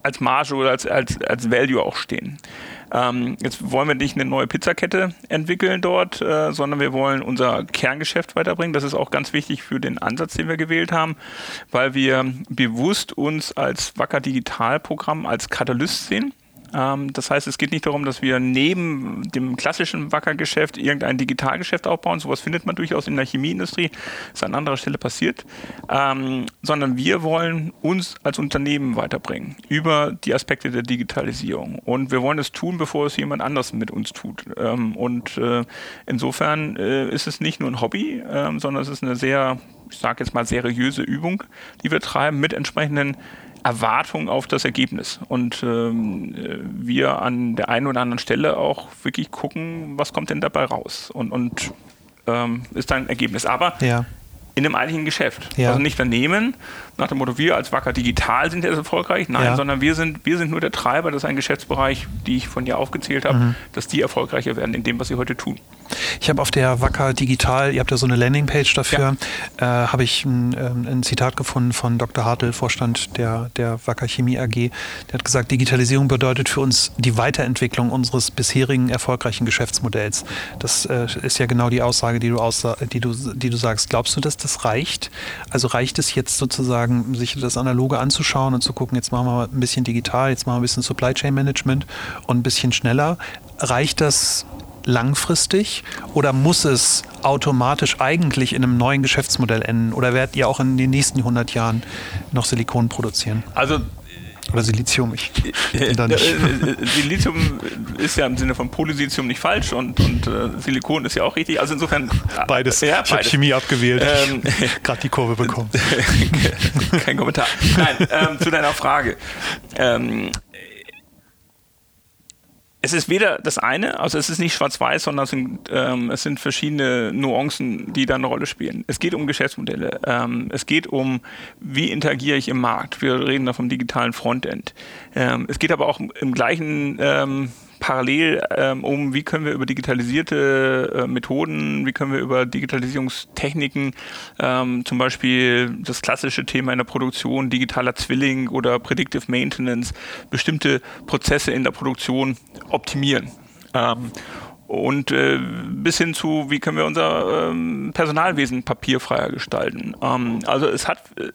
S2: als Marge oder als, als, als Value auch stehen. Ähm, jetzt wollen wir nicht eine neue Pizzakette entwickeln dort, äh, sondern wir wollen unser Kerngeschäft weiterbringen. Das ist auch ganz wichtig für den Ansatz, den wir gewählt haben, weil wir bewusst uns als Wacker Digitalprogramm als Katalyst sehen. Ähm, das heißt, es geht nicht darum, dass wir neben dem klassischen Wacker-Geschäft irgendein Digitalgeschäft aufbauen. Sowas findet man durchaus in der Chemieindustrie, ist an anderer Stelle passiert. Ähm, sondern wir wollen uns als Unternehmen weiterbringen über die Aspekte der Digitalisierung. Und wir wollen es tun, bevor es jemand anders mit uns tut. Ähm, und äh, insofern äh, ist es nicht nur ein Hobby, äh, sondern es ist eine sehr, ich sage jetzt mal, seriöse Übung, die wir treiben mit entsprechenden Erwartung auf das Ergebnis. Und ähm, wir an der einen oder anderen Stelle auch wirklich gucken, was kommt denn dabei raus. Und, und ähm, ist dann ein Ergebnis. Aber ja. in einem eigentlichen Geschäft. Ja. Also nicht daneben, nach dem Motto, wir als Wacker Digital sind jetzt erfolgreich. Nein, ja. sondern wir sind, wir sind nur der Treiber, das ist ein Geschäftsbereich, die ich von dir aufgezählt habe, mhm. dass die erfolgreicher werden in dem, was sie heute tun.
S1: Ich habe auf der Wacker Digital, ihr habt ja so eine Landingpage dafür, ja. äh, habe ich ein, ähm, ein, Zitat gefunden von Dr. Hartl, Vorstand der, der Wacker Chemie AG. Der hat gesagt, Digitalisierung bedeutet für uns die Weiterentwicklung unseres bisherigen erfolgreichen Geschäftsmodells. Das äh, ist ja genau die Aussage, die du, aussa die, du, die du sagst. Glaubst du, dass das reicht? Also reicht es jetzt sozusagen, sich das Analoge anzuschauen und zu gucken, jetzt machen wir ein bisschen digital, jetzt machen wir ein bisschen Supply Chain Management und ein bisschen schneller. Reicht das langfristig oder muss es automatisch eigentlich in einem neuen Geschäftsmodell enden? Oder werdet ihr auch in den nächsten 100 Jahren noch Silikon produzieren?
S2: Also
S1: oder Silizium, ich
S2: bin da nicht. Äh, äh, Silizium ist ja im Sinne von Polysilizium nicht falsch und, und äh, Silikon ist ja auch richtig. Also insofern.
S1: Beides. Ja, ich habe Chemie abgewählt. Ähm, Gerade die Kurve bekommen.
S2: Kein Kommentar. Nein, ähm, zu deiner Frage. Ähm, es ist weder das eine, also es ist nicht schwarz-weiß, sondern es sind, ähm, es sind verschiedene Nuancen, die da eine Rolle spielen. Es geht um Geschäftsmodelle, ähm, es geht um, wie interagiere ich im Markt. Wir reden da vom digitalen Frontend. Ähm, es geht aber auch im gleichen ähm, parallel ähm, um, wie können wir über digitalisierte äh, Methoden, wie können wir über Digitalisierungstechniken, ähm, zum Beispiel das klassische Thema in der Produktion, digitaler Zwilling oder Predictive Maintenance, bestimmte Prozesse in der Produktion optimieren. Ähm, und äh, bis hin zu, wie können wir unser ähm, Personalwesen papierfreier gestalten. Ähm, also es hat äh,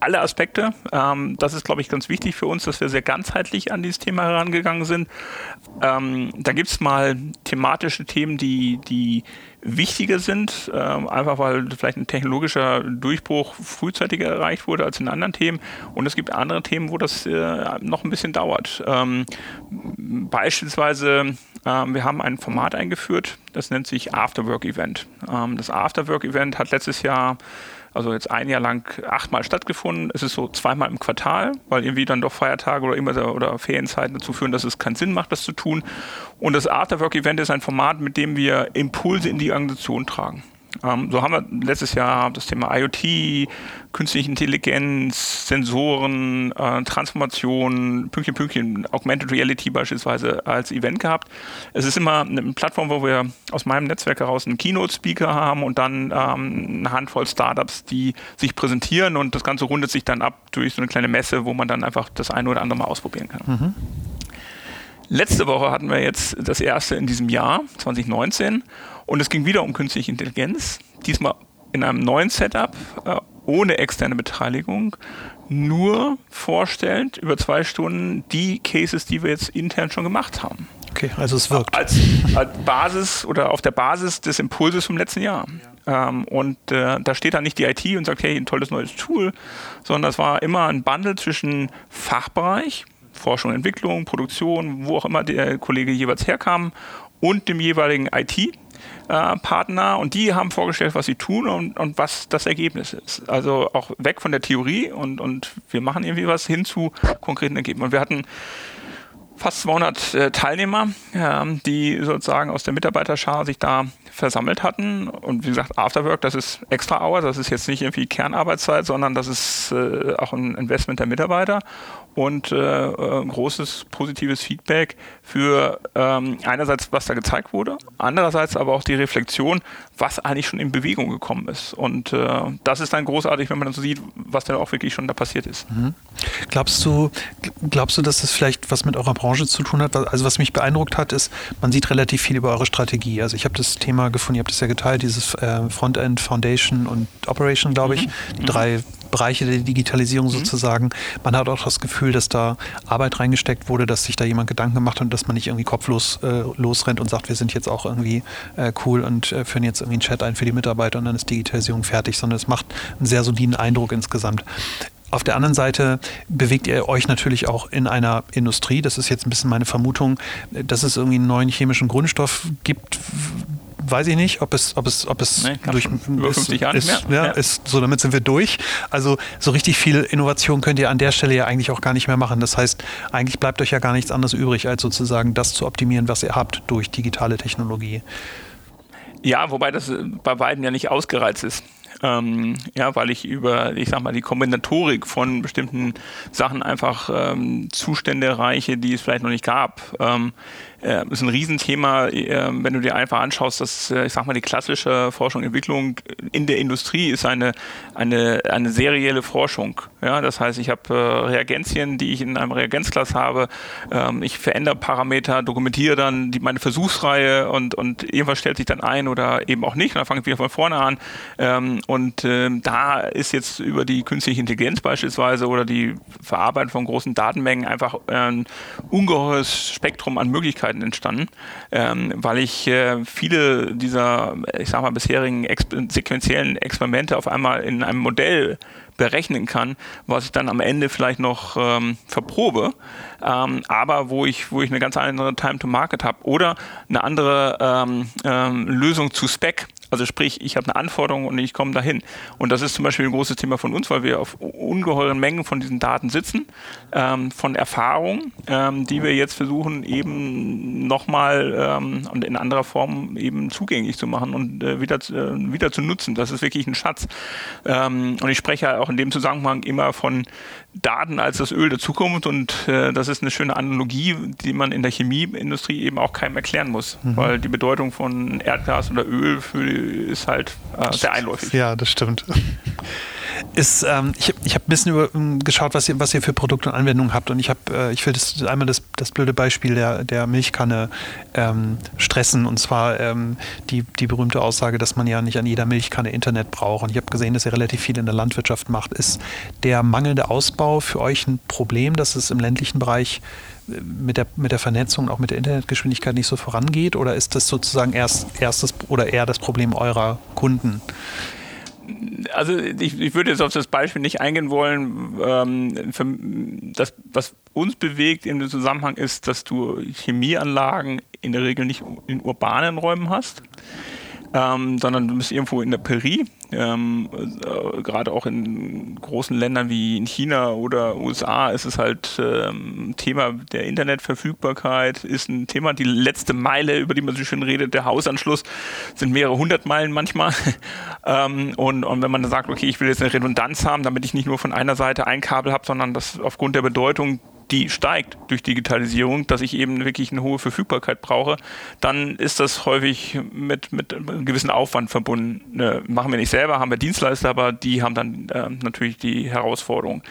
S2: alle Aspekte. Ähm, das ist, glaube ich, ganz wichtig für uns, dass wir sehr ganzheitlich an dieses Thema herangegangen sind. Ähm, da gibt es mal thematische Themen, die, die wichtiger sind, äh, einfach weil vielleicht ein technologischer Durchbruch frühzeitiger erreicht wurde als in anderen Themen. Und es gibt andere Themen, wo das äh, noch ein bisschen dauert. Ähm, beispielsweise, wir haben ein Format eingeführt, das nennt sich Afterwork Event. Ähm, das Afterwork Event hat letztes Jahr also jetzt ein Jahr lang achtmal stattgefunden. Es ist so zweimal im Quartal, weil irgendwie dann doch Feiertage oder immer oder Ferienzeiten dazu führen, dass es keinen Sinn macht, das zu tun. Und das Afterwork-Event ist ein Format, mit dem wir Impulse in die Organisation tragen. Ähm, so haben wir letztes Jahr das Thema IoT, künstliche Intelligenz, Sensoren, äh, Transformation, Pünktchen, Pünktchen, Augmented Reality beispielsweise als Event gehabt. Es ist immer eine Plattform, wo wir aus meinem Netzwerk heraus einen Keynote-Speaker haben und dann ähm, eine Handvoll Startups, die sich präsentieren und das Ganze rundet sich dann ab durch so eine kleine Messe, wo man dann einfach das eine oder andere mal ausprobieren kann. Mhm. Letzte Woche hatten wir jetzt das erste in diesem Jahr, 2019, und es ging wieder um künstliche Intelligenz. Diesmal in einem neuen Setup, äh, ohne externe Beteiligung, nur vorstellend über zwei Stunden die Cases, die wir jetzt intern schon gemacht haben.
S1: Okay, also es wirkt.
S2: Als, als Basis oder auf der Basis des Impulses vom letzten Jahr. Ja. Ähm, und äh, da steht dann nicht die IT und sagt, hey, ein tolles neues Tool, sondern das war immer ein Bundle zwischen Fachbereich, Forschung, Entwicklung, Produktion, wo auch immer der Kollege jeweils herkam und dem jeweiligen IT Partner und die haben vorgestellt, was sie tun und, und was das Ergebnis ist. Also auch weg von der Theorie und, und wir machen irgendwie was hin zu konkreten Ergebnissen. Und wir hatten fast 200 äh, Teilnehmer, äh, die sozusagen aus der Mitarbeiterschar sich da versammelt hatten. Und wie gesagt, Afterwork, das ist extra Hour, das ist jetzt nicht irgendwie Kernarbeitszeit, sondern das ist äh, auch ein Investment der Mitarbeiter und äh, äh, großes positives Feedback für ähm, einerseits, was da gezeigt wurde, andererseits aber auch die Reflexion, was eigentlich schon in Bewegung gekommen ist. Und äh, das ist dann großartig, wenn man dann so sieht, was dann auch wirklich schon da passiert ist. Mhm.
S1: Glaubst du, glaubst du, dass das vielleicht was mit eurer Branche zu tun hat? Also was mich beeindruckt hat, ist, man sieht relativ viel über eure Strategie. Also ich habe das Thema gefunden, ihr habt das ja geteilt, dieses äh, Frontend, Foundation und Operation, glaube ich, mhm. die drei Bereiche der Digitalisierung mhm. sozusagen. Man hat auch das Gefühl, dass da Arbeit reingesteckt wurde, dass sich da jemand Gedanken gemacht hat und dass man nicht irgendwie kopflos äh, losrennt und sagt, wir sind jetzt auch irgendwie äh, cool und äh, führen jetzt irgendwie einen Chat ein für die Mitarbeiter und dann ist Digitalisierung fertig, sondern es macht einen sehr soliden Eindruck insgesamt. Auf der anderen Seite bewegt ihr euch natürlich auch in einer Industrie, das ist jetzt ein bisschen meine Vermutung, dass es irgendwie einen neuen chemischen Grundstoff gibt, weiß ich nicht, ob es, ob es, ob es
S2: nee, durch über 50 Jahre
S1: ist, mehr. Ja, ja. Ist, so damit sind wir durch. Also so richtig viel Innovation könnt ihr an der Stelle ja eigentlich auch gar nicht mehr machen. Das heißt, eigentlich bleibt euch ja gar nichts anderes übrig, als sozusagen das zu optimieren, was ihr habt durch digitale Technologie.
S2: Ja, wobei das bei beiden ja nicht ausgereizt ist. Ähm, ja, weil ich über, ich sag mal, die Kombinatorik von bestimmten Sachen einfach ähm, Zustände erreiche, die es vielleicht noch nicht gab. Ähm, äh, ist ein Riesenthema, äh, wenn du dir einfach anschaust, dass, äh, ich sag mal, die klassische Forschung und Entwicklung in der Industrie ist eine, eine, eine serielle Forschung. Ja, das heißt, ich habe äh, Reagenzien, die ich in einem Reagenzglas habe. Ähm, ich verändere Parameter, dokumentiere dann die, meine Versuchsreihe und, und irgendwas stellt sich dann ein oder eben auch nicht. Und dann fange ich wieder von vorne an. Ähm, und ähm, da ist jetzt über die künstliche Intelligenz beispielsweise oder die Verarbeitung von großen Datenmengen einfach ein ungeheures Spektrum an Möglichkeiten Möglichkeiten entstanden, ähm, weil ich äh, viele dieser, ich sag mal, bisherigen exp sequenziellen Experimente auf einmal in einem Modell berechnen kann, was ich dann am Ende vielleicht noch ähm, verprobe, ähm, aber wo ich, wo ich eine ganz andere Time to Market habe oder eine andere ähm, ähm Lösung zu Spec. Also sprich, ich habe eine Anforderung und ich komme dahin. Und das ist zum Beispiel ein großes Thema von uns, weil wir auf ungeheuren Mengen von diesen Daten sitzen, ähm, von Erfahrungen, ähm, die wir jetzt versuchen eben nochmal ähm, und in anderer Form eben zugänglich zu machen und äh, wieder, äh, wieder zu nutzen. Das ist wirklich ein Schatz. Ähm, und ich spreche auch in dem Zusammenhang immer von Daten als das Öl der Zukunft und äh, das ist eine schöne Analogie, die man in der Chemieindustrie eben auch keinem erklären muss, mhm. weil die Bedeutung von Erdgas oder Öl für, ist halt äh, sehr einläufig.
S1: Ja, das stimmt ist, ähm, ich, ich habe ein bisschen über, um, geschaut, was ihr, was ihr für Produkte und Anwendungen habt. Und ich habe, äh, ich will das einmal das, das blöde Beispiel der, der Milchkanne ähm, stressen. Und zwar ähm, die, die berühmte Aussage, dass man ja nicht an jeder Milchkanne Internet braucht. Und ich habe gesehen, dass ihr relativ viel in der Landwirtschaft macht. Ist der mangelnde Ausbau für euch ein Problem, dass es im ländlichen Bereich äh, mit der, mit der Vernetzung, auch mit der Internetgeschwindigkeit nicht so vorangeht? Oder ist das sozusagen erst erstes oder eher das Problem eurer Kunden?
S2: Also ich, ich, würde jetzt auf das Beispiel nicht eingehen wollen. Ähm, für, das, was uns bewegt in dem Zusammenhang ist, dass du Chemieanlagen in der Regel nicht in urbanen Räumen hast ähm, sondern du bist irgendwo in der Perie. Ähm, äh, Gerade auch in großen Ländern wie in China oder USA ist es halt ähm, Thema der Internetverfügbarkeit, ist ein Thema. Die letzte Meile, über die man so schön redet, der Hausanschluss, sind mehrere hundert Meilen manchmal. ähm, und, und wenn man dann sagt, okay, ich will jetzt eine Redundanz haben, damit ich nicht nur von einer Seite ein Kabel habe, sondern das aufgrund der Bedeutung die steigt durch Digitalisierung, dass ich eben wirklich eine hohe Verfügbarkeit brauche, dann ist das häufig mit, mit einem gewissen Aufwand verbunden. Äh, machen wir nicht selber, haben wir Dienstleister, aber die haben dann äh, natürlich die Herausforderung.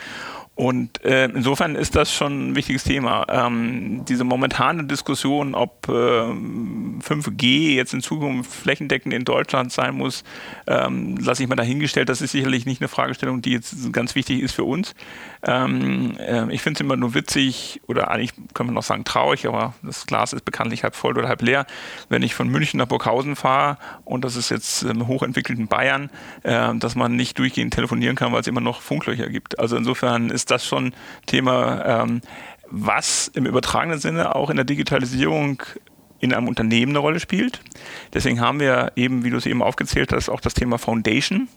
S2: Und äh, insofern ist das schon ein wichtiges Thema. Ähm, diese momentane Diskussion, ob äh, 5G jetzt in Zukunft flächendeckend in Deutschland sein muss, ähm, lasse ich mal dahingestellt. Das ist sicherlich nicht eine Fragestellung, die jetzt ganz wichtig ist für uns. Ähm, äh, ich finde es immer nur witzig oder eigentlich können wir noch sagen traurig, aber das Glas ist bekanntlich halb voll oder halb leer. Wenn ich von München nach Burghausen fahre und das ist jetzt im hochentwickelten Bayern, äh, dass man nicht durchgehend telefonieren kann, weil es immer noch Funklöcher gibt. Also insofern ist das schon Thema, ähm, was im übertragenen Sinne auch in der Digitalisierung in einem Unternehmen eine Rolle spielt. Deswegen haben wir eben, wie du es eben aufgezählt hast, auch das Thema Foundation.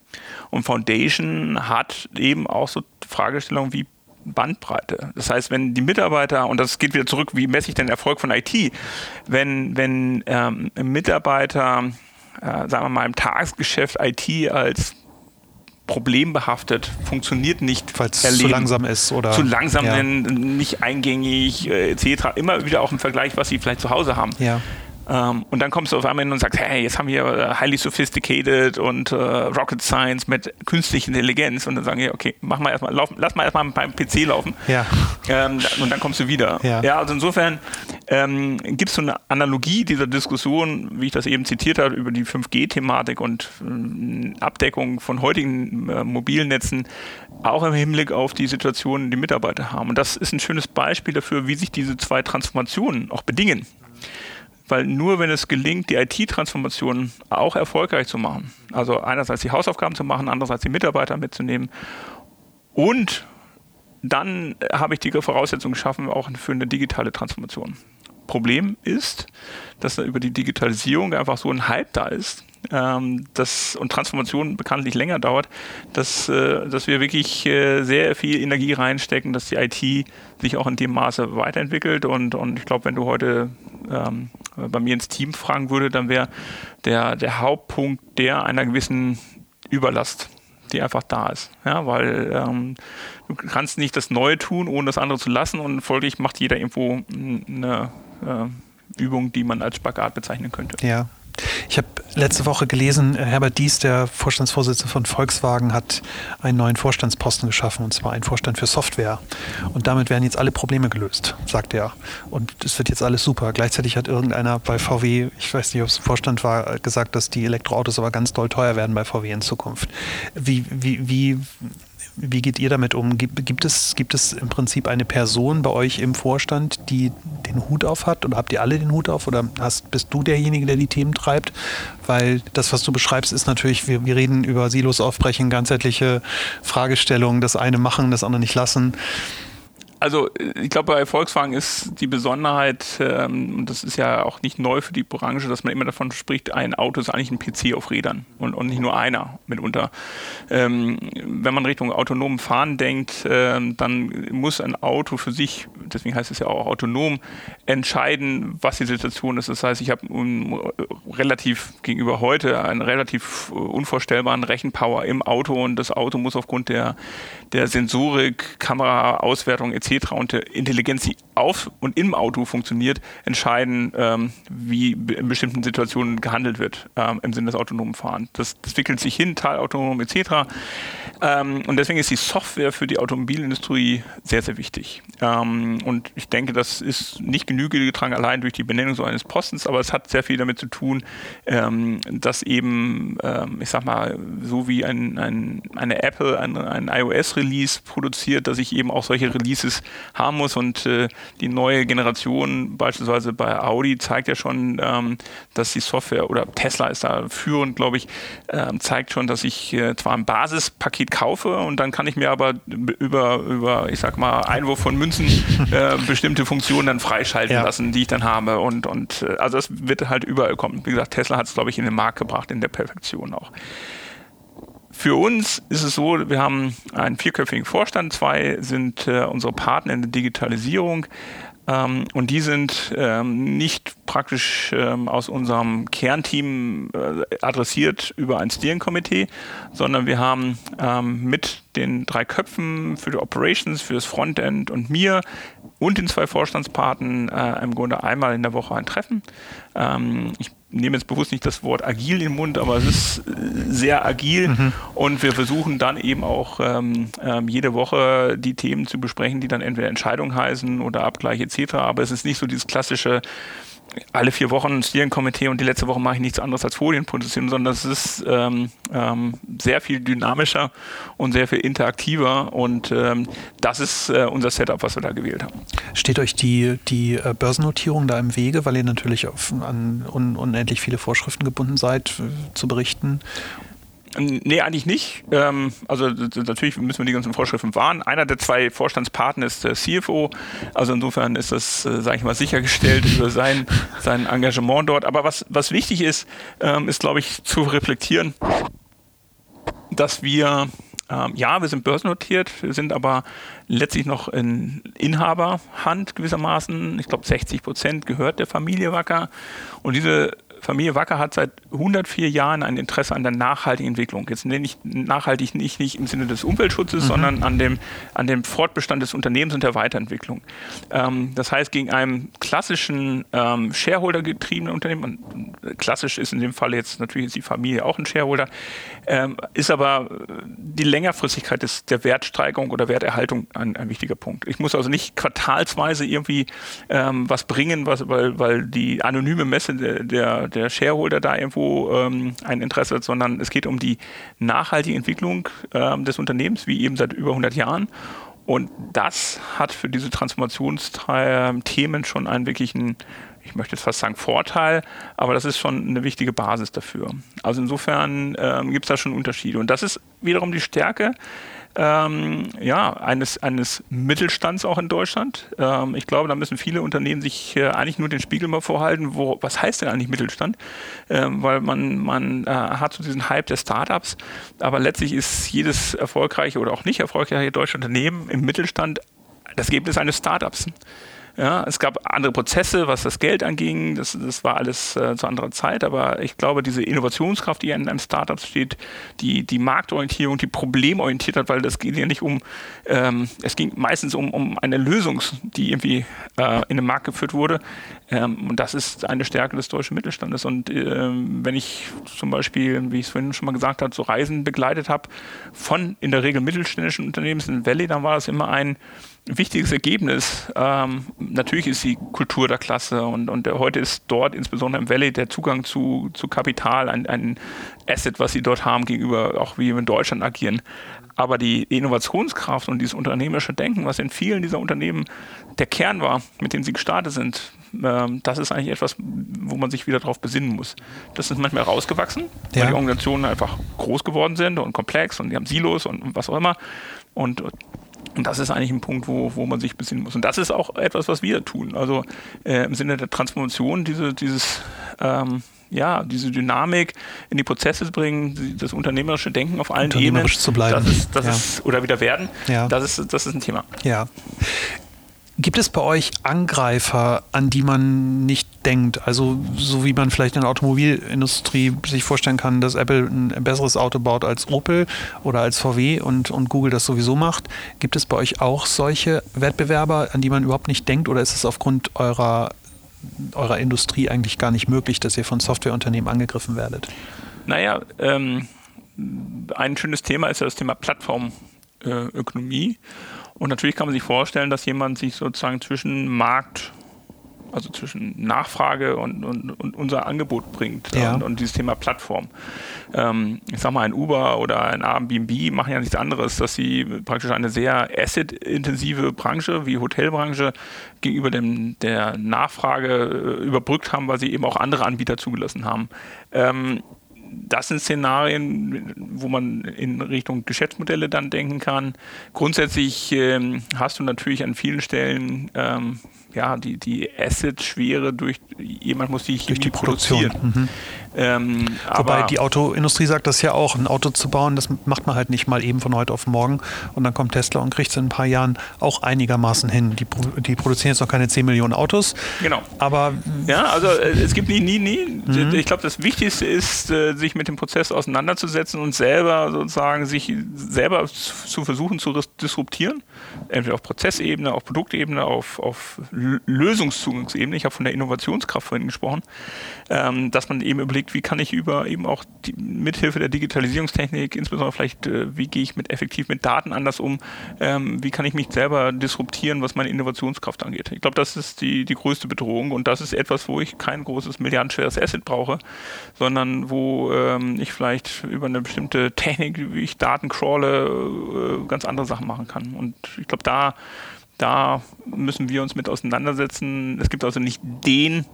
S2: Und Foundation hat eben auch so Fragestellungen wie Bandbreite. Das heißt, wenn die Mitarbeiter, und das geht wieder zurück, wie messe ich den Erfolg von IT, wenn, wenn ähm, Mitarbeiter, äh, sagen wir mal, im Tagesgeschäft IT als problembehaftet, funktioniert nicht.
S1: Weil es zu langsam ist oder
S2: zu langsam, ja. nicht eingängig, äh, etc. Immer wieder auch im Vergleich, was sie vielleicht zu Hause haben.
S1: Ja.
S2: Ähm, und dann kommst du auf einmal hin und sagst, hey, jetzt haben wir äh, highly sophisticated und äh, Rocket Science mit künstlicher Intelligenz. Und dann sagen wir, okay, mach mal erstmal laufen, lass mal erstmal beim PC laufen.
S1: Ja.
S2: Ähm, und dann kommst du wieder.
S1: Ja,
S2: ja also insofern ähm, gibt es so eine Analogie dieser Diskussion, wie ich das eben zitiert habe, über die 5G-Thematik und äh, Abdeckung von heutigen äh, mobilen Netzen, auch im Hinblick auf die Situation, die Mitarbeiter haben. Und das ist ein schönes Beispiel dafür, wie sich diese zwei Transformationen auch bedingen. Weil nur wenn es gelingt, die IT-Transformation auch erfolgreich zu machen, also einerseits die Hausaufgaben zu machen, andererseits die Mitarbeiter mitzunehmen und dann habe ich die Voraussetzungen geschaffen, auch für eine digitale Transformation. Problem ist, dass über die Digitalisierung einfach so ein Hype da ist, ähm, das, und Transformation bekanntlich länger dauert, dass, äh, dass wir wirklich äh, sehr viel Energie reinstecken, dass die IT sich auch in dem Maße weiterentwickelt. Und, und ich glaube, wenn du heute ähm, bei mir ins Team fragen würde, dann wäre der, der Hauptpunkt der einer gewissen Überlast die einfach da ist. Ja, weil ähm, du kannst nicht das Neue tun, ohne das andere zu lassen und folglich macht jeder irgendwo eine äh, Übung, die man als Spagat bezeichnen könnte.
S1: Ja, ich habe letzte Woche gelesen, äh, Herbert Dies, der Vorstandsvorsitzende von Volkswagen, hat einen neuen Vorstandsposten geschaffen, und zwar einen Vorstand für Software. Und damit werden jetzt alle Probleme gelöst, sagt er. Und es wird jetzt alles super. Gleichzeitig hat irgendeiner bei VW, ich weiß nicht, ob es Vorstand war, gesagt, dass die Elektroautos aber ganz doll teuer werden bei VW in Zukunft. Wie, wie, wie wie geht ihr damit um? Gibt, es, gibt es im Prinzip eine Person bei euch im Vorstand, die den Hut auf hat? Oder habt ihr alle den Hut auf? Oder hast, bist du derjenige, der die Themen treibt? Weil das, was du beschreibst, ist natürlich, wir, wir reden über Silos aufbrechen, ganzheitliche Fragestellungen, das eine machen, das andere nicht lassen
S2: also ich glaube, bei Volkswagen ist die Besonderheit, ähm, und das ist ja auch nicht neu für die Branche, dass man immer davon spricht, ein Auto ist eigentlich ein PC auf Rädern und, und nicht nur einer mitunter. Ähm, wenn man Richtung autonomen Fahren denkt, ähm, dann muss ein Auto für sich, deswegen heißt es ja auch autonom, entscheiden, was die Situation ist. Das heißt, ich habe um, relativ gegenüber heute einen relativ unvorstellbaren Rechenpower im Auto und das Auto muss aufgrund der, der Sensorik, Kamera, Auswertung etc und der Intelligenz, die auf und im Auto funktioniert, entscheiden, ähm, wie in bestimmten Situationen gehandelt wird ähm, im Sinne des autonomen Fahrens. Das, das entwickelt sich hin, teilautonom etc. Ähm, und deswegen ist die Software für die Automobilindustrie sehr, sehr wichtig. Ähm, und ich denke, das ist nicht Genüge getragen allein durch die Benennung so eines Postens, aber es hat sehr viel damit zu tun, ähm, dass eben, ähm, ich sag mal, so wie ein, ein, eine Apple ein, ein iOS-Release produziert, dass ich eben auch solche Releases haben muss. Und äh, die neue Generation, beispielsweise bei Audi, zeigt ja schon, ähm, dass die Software oder Tesla ist da führend, glaube ich, äh, zeigt schon, dass ich äh, zwar ein Basispaket kaufe und dann kann ich mir aber über, über ich sag mal, Einwurf von Münzen äh, bestimmte Funktionen dann freischalten ja. lassen, die ich dann habe. Und, und äh, also das wird halt überall kommen. Wie gesagt, Tesla hat es, glaube ich, in den Markt gebracht, in der Perfektion auch. Für uns ist es so, wir haben einen vierköpfigen Vorstand, zwei sind äh, unsere Partner in der Digitalisierung ähm, und die sind ähm, nicht praktisch ähm, aus unserem Kernteam äh, adressiert über ein Steering-Komitee, sondern wir haben ähm, mit den drei Köpfen für die Operations, für das Frontend und mir und den zwei Vorstandspartnern äh, im Grunde einmal in der Woche ein Treffen. Ähm, ich nehme jetzt bewusst nicht das Wort agil in den Mund, aber es ist äh, sehr agil mhm. und wir versuchen dann eben auch ähm, ähm, jede Woche die Themen zu besprechen, die dann entweder Entscheidung heißen oder Abgleich etc. Aber es ist nicht so dieses klassische alle vier Wochen ein Steering-Komitee und die letzte Woche mache ich nichts anderes als Folien produzieren, sondern es ist ähm, ähm, sehr viel dynamischer und sehr viel interaktiver und ähm, das ist äh, unser Setup, was wir da gewählt haben.
S1: Steht euch die, die äh, Börsennotierung da im Wege, weil ihr natürlich auf, an un, unendlich viele Vorschriften gebunden seid, äh, zu berichten?
S2: Nee, eigentlich nicht. Ähm, also natürlich müssen wir die ganzen Vorschriften wahren. Einer der zwei Vorstandspartner ist der CFO. Also insofern ist das, äh, sage ich mal, sichergestellt über sein, sein Engagement dort. Aber was, was wichtig ist, ähm, ist, glaube ich, zu reflektieren, dass wir Ähm, ja, wir sind börsennotiert, wir sind aber letztlich noch in Inhaberhand gewissermaßen. Ich glaube, 60 Prozent gehört der Familie Wacker. Und diese Familie Wacker hat seit 104 Jahren ein Interesse an der nachhaltigen Entwicklung. Jetzt nenne ich nachhaltig nicht, nicht im Sinne des Umweltschutzes, mhm. sondern an dem, an dem Fortbestand des Unternehmens und der Weiterentwicklung. Ähm, das heißt, gegen einem klassischen ähm, Shareholder-getriebenen Unternehmen, und klassisch ist in dem Fall jetzt natürlich die Familie auch ein Shareholder, ähm, ist aber die Längerfristigkeit des, der Wertsteigerung oder Werterhaltung ein, ein, wichtiger Punkt. Ich muss also nicht quartalsweise irgendwie ähm, was bringen, was, weil, weil die anonyme Messe der, der der Shareholder da irgendwo ähm, ein Interesse hat, sondern es geht um die nachhaltige Entwicklung ähm, des Unternehmens, wie eben seit über 100 Jahren. Und das hat für diese Transformationsthemen schon einen wirklichen, ich möchte jetzt fast sagen Vorteil, aber das ist schon eine wichtige Basis dafür. Also insofern ähm, gibt es da schon Unterschiede. Und das ist wiederum die Stärke ähm, ja, eines, eines Mittelstands auch in Deutschland. Ähm, ich glaube, da müssen viele Unternehmen sich äh, eigentlich nur den Spiegel mal vorhalten, wo, was heißt denn eigentlich Mittelstand? Ähm, weil man, man äh, hat so diesen Hype der Startups, aber letztlich ist jedes erfolgreiche oder auch nicht erfolgreiche deutsche Unternehmen im Mittelstand das Ergebnis eines Startups. Ja, es gab andere Prozesse, was das Geld anging. Das, das war alles äh, zu anderer Zeit. Aber ich glaube, diese Innovationskraft, die in einem Startup steht, die, die Marktorientierung, die problemorientiert hat, weil das geht ja nicht um, ähm, es ging meistens um, um eine Lösung, die irgendwie äh, in den Markt geführt wurde. Ähm, und das ist eine Stärke des deutschen Mittelstandes. Und ähm, wenn ich zum Beispiel, wie ich es vorhin schon mal gesagt habe, so Reisen begleitet habe von in der Regel mittelständischen Unternehmen in Valley, dann war das immer ein wichtiges Ergebnis. Ähm, natürlich ist die Kultur der Klasse und, und heute ist dort, insbesondere im Valley, der Zugang zu, zu Kapital ein, ein Asset, was sie dort haben, gegenüber auch wie wir in Deutschland agieren. Aber die Innovationskraft und dieses unternehmerische Denken, was in vielen dieser Unternehmen der Kern war, mit dem sie gestartet sind, ähm, das ist eigentlich etwas, wo man sich wieder darauf besinnen muss. Das ist manchmal rausgewachsen, ja. weil die Organisationen einfach groß geworden sind und komplex und die haben Silos und was auch immer. Und und das ist eigentlich ein Punkt, wo, wo man sich besinnen muss. Und das ist auch etwas, was wir tun. Also äh, im Sinne der Transformation, diese, dieses, ähm, ja, diese Dynamik in die Prozesse bringen, das unternehmerische Denken auf allen Ebenen.
S1: zu bleiben.
S2: Das ist, das ja. ist, oder wieder werden. Ja. Das, ist, das ist ein Thema.
S1: Ja. Gibt es bei euch Angreifer, an die man nicht denkt? Also so wie man vielleicht in der Automobilindustrie sich vorstellen kann, dass Apple ein besseres Auto baut als Opel oder als VW und, und Google das sowieso macht. Gibt es bei euch auch solche Wettbewerber, an die man überhaupt nicht denkt? Oder ist es aufgrund eurer, eurer Industrie eigentlich gar nicht möglich, dass ihr von Softwareunternehmen angegriffen werdet?
S2: Naja, ähm, ein schönes Thema ist ja das Thema Plattformökonomie. Äh, und natürlich kann man sich vorstellen, dass jemand sich sozusagen zwischen Markt, also zwischen Nachfrage und, und, und unser Angebot bringt ja. und, und, dieses Thema Plattform. Ähm, ich sag mal, ein Uber oder ein Airbnb machen ja nichts anderes, dass sie praktisch eine sehr asset-intensive Branche wie Hotelbranche gegenüber dem, der Nachfrage äh, überbrückt haben, weil sie eben auch andere Anbieter zugelassen haben. Ähm, das sind Szenarien, wo man in Richtung Geschäftsmodelle dann denken kann. Grundsätzlich ähm, hast du natürlich an vielen Stellen ähm, ja, die, die Asset-Schwere durch, jemand muss die Chemie durch die Produktion. Mhm.
S1: Ähm, Wobei die Autoindustrie sagt das ja auch, ein Auto zu bauen, das macht man halt nicht mal eben von heute auf morgen und dann kommt Tesla und kriegt es in ein paar Jahren auch einigermaßen hin. Die, die produzieren jetzt noch keine 10 Millionen Autos.
S2: Genau.
S1: Aber
S2: ja, also äh, es gibt nie, nie, nie. Mhm. Ich glaube, das Wichtigste ist, äh, sich mit dem Prozess auseinanderzusetzen und selber sozusagen sich selber zu versuchen zu disruptieren. Entweder auf Prozessebene, auf Produktebene, auf, auf Lösungszugangsebene. Ich habe von der Innovationskraft vorhin gesprochen, ähm, dass man eben überlegt, wie kann ich über eben auch die, mithilfe der Digitalisierungstechnik, insbesondere vielleicht, äh, wie gehe ich mit effektiv mit Daten anders um, ähm, wie kann ich mich selber disruptieren, was meine Innovationskraft angeht. Ich glaube, das ist die, die größte Bedrohung und das ist etwas, wo ich kein großes milliardenschweres Asset brauche, sondern wo ähm, ich vielleicht über eine bestimmte Technik, wie ich Daten crawle, äh, ganz andere Sachen machen kann. Und ich glaube, da da müssen wir uns mit auseinandersetzen. Es gibt also nicht den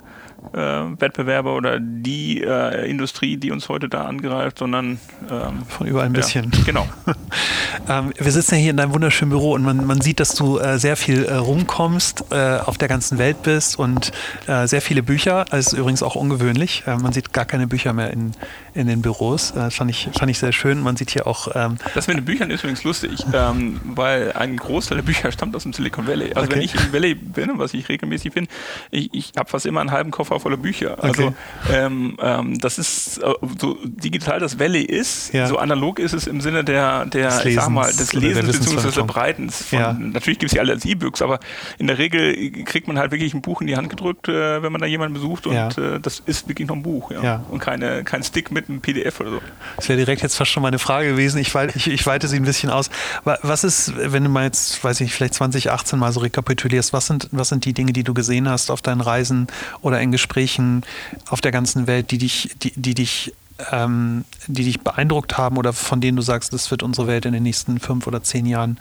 S2: äh, Wettbewerber oder die äh, Industrie, die uns heute da angreift, sondern
S1: ähm, von überall ein bisschen.
S2: Ja, genau.
S1: ähm, wir sitzen ja hier in deinem wunderschönen Büro und man, man sieht, dass du äh, sehr viel äh, rumkommst, äh, auf der ganzen Welt bist und äh, sehr viele Bücher. Das ist übrigens auch ungewöhnlich. man sieht gar keine Bücher mehr in, in den Büros. Das fand ich, fand ich sehr schön. Man sieht hier auch.
S2: Ähm das mit den Büchern ist übrigens lustig, ähm, weil ein Großteil der Bücher stammt aus dem Silicon Valley. Also okay. wenn ich im Valley bin, was ich regelmäßig bin, ich, ich habe fast immer einen halben Koffer voller Bücher. Also okay. ähm, ähm, das ist äh, so digital das Valley ist, ja. so analog ist es im Sinne der, der
S1: des Lesens,
S2: mal, des Lesens bzw. Breitens. Von, ja. Natürlich gibt es sie alle als E-Books, aber in der Regel kriegt man halt wirklich ein Buch in die Hand gedrückt, äh, wenn man da jemanden besucht und ja. äh, das ist wirklich noch ein Buch und keine, kein Stick mit einem PDF oder so.
S1: Das wäre direkt jetzt fast schon meine Frage gewesen. Ich, ich, ich weite sie ein bisschen aus. Was ist, wenn du mal jetzt, weiß ich, vielleicht 2018 mal so rekapitulierst, was sind, was sind die Dinge, die du gesehen hast auf deinen Reisen oder in Gesprächen auf der ganzen Welt, die dich, die, die dich ähm, die dich beeindruckt haben oder von denen du sagst, das wird unsere Welt in den nächsten fünf oder zehn Jahren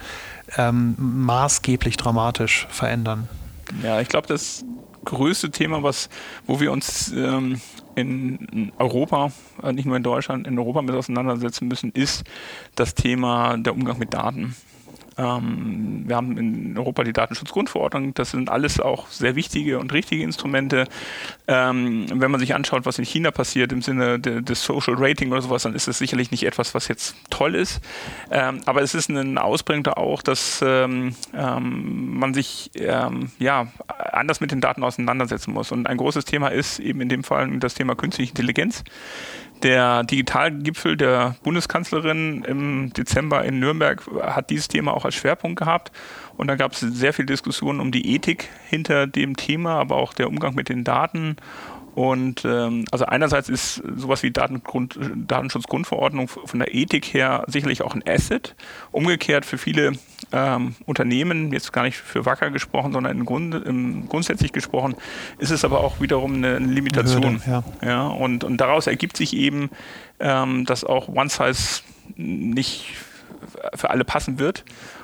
S1: ähm, maßgeblich dramatisch verändern?
S2: Ja, ich glaube, das größte Thema, was, wo wir uns ähm, in Europa, äh, nicht nur in Deutschland, in Europa mit auseinandersetzen müssen, ist das Thema der Umgang mit Daten. Ähm, wir haben in Europa die Datenschutzgrundverordnung. Das sind alles auch sehr wichtige und richtige Instrumente. Ähm, wenn man sich anschaut, was in China passiert im Sinne de, des Social Rating oder sowas, dann ist es sicherlich nicht etwas, was jetzt toll ist. Ähm, aber es ist ein Ausbringer auch, dass ähm, ähm, man sich ähm, ja, anders mit den Daten auseinandersetzen muss. Und ein großes Thema ist eben in dem Fall das Thema künstliche Intelligenz. Der Digitalgipfel der Bundeskanzlerin im Dezember in Nürnberg hat dieses Thema auch als Schwerpunkt gehabt. Und da gab es sehr viel Diskussionen um die Ethik hinter dem Thema, aber auch der Umgang mit den Daten und ähm, also einerseits ist sowas wie Datengrund, Datenschutzgrundverordnung von der Ethik her sicherlich auch ein Asset. Umgekehrt für viele ähm, Unternehmen, jetzt gar nicht für Wacker gesprochen, sondern im Grund, im, grundsätzlich gesprochen, ist es aber auch wiederum eine, eine Limitation. Hürde, ja. ja. und, und daraus ergibt sich eben, ähm, dass auch One Size nicht für alle passen wird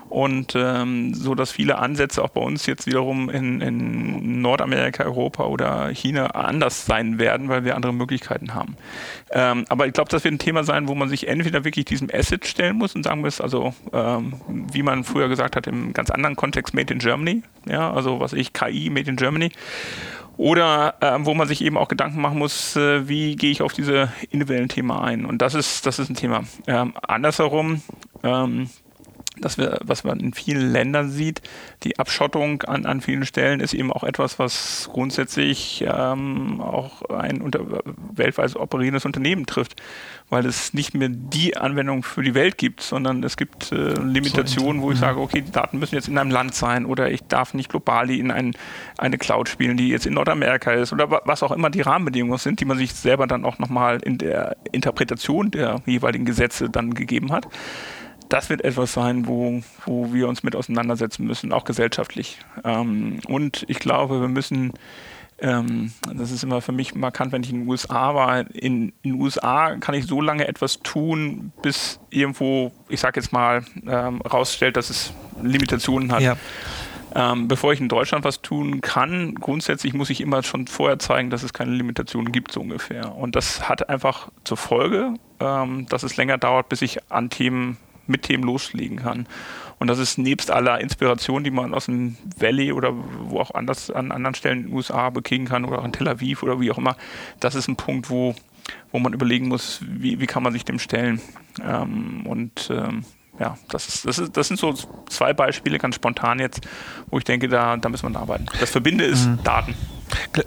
S2: und ähm, so dass viele Ansätze auch bei uns jetzt wiederum in, in, Nordamerika, Europa oder China anders sein werden, weil wir andere Möglichkeiten haben. Ähm, aber ich glaube, das wird ein Thema sein, wo man sich entweder wirklich diesem Asset stellen muss und sagen muss, also ähm, wie man früher gesagt hat, im ganz anderen Kontext Made in Germany, ja, also was ich KI Made in Germany oder äh, wo man sich eben auch Gedanken machen muss, äh, wie gehe ich auf diese individuellen Themen ein. Und das ist, das ist ein Thema. Ähm, andersherum, ähm, dass wir, was man in vielen Ländern sieht, die Abschottung an, an vielen Stellen ist eben auch etwas, was grundsätzlich ähm, auch ein unter, weltweit operierendes Unternehmen trifft, weil es nicht mehr die Anwendung für die Welt gibt, sondern es gibt äh, Limitationen, wo ich sage, okay, die Daten müssen jetzt in einem Land sein oder ich darf nicht global in ein, eine Cloud spielen, die jetzt in Nordamerika ist oder was auch immer die Rahmenbedingungen sind, die man sich selber dann auch nochmal in der Interpretation der jeweiligen Gesetze dann gegeben hat das wird etwas sein, wo, wo wir uns mit auseinandersetzen müssen, auch gesellschaftlich. Ähm, und ich glaube, wir müssen, ähm, das ist immer für mich markant, wenn ich in den USA war, in den USA kann ich so lange etwas tun, bis irgendwo, ich sage jetzt mal, ähm, rausstellt, dass es Limitationen hat. Ja. Ähm, bevor ich in Deutschland was tun kann, grundsätzlich muss ich immer schon vorher zeigen, dass es keine Limitationen gibt, so ungefähr. Und das hat einfach zur Folge, ähm, dass es länger dauert, bis ich an Themen mit Themen loslegen kann. Und das ist nebst aller Inspiration, die man aus dem Valley oder wo auch anders an anderen Stellen in den USA bekriegen kann oder auch in Tel Aviv oder wie auch immer, das ist ein Punkt, wo, wo man überlegen muss, wie, wie kann man sich dem stellen. Ähm, und ähm, ja, das, ist, das, ist, das sind so zwei Beispiele, ganz spontan jetzt, wo ich denke, da, da müssen wir arbeiten. Das Verbinde ist mhm. Daten.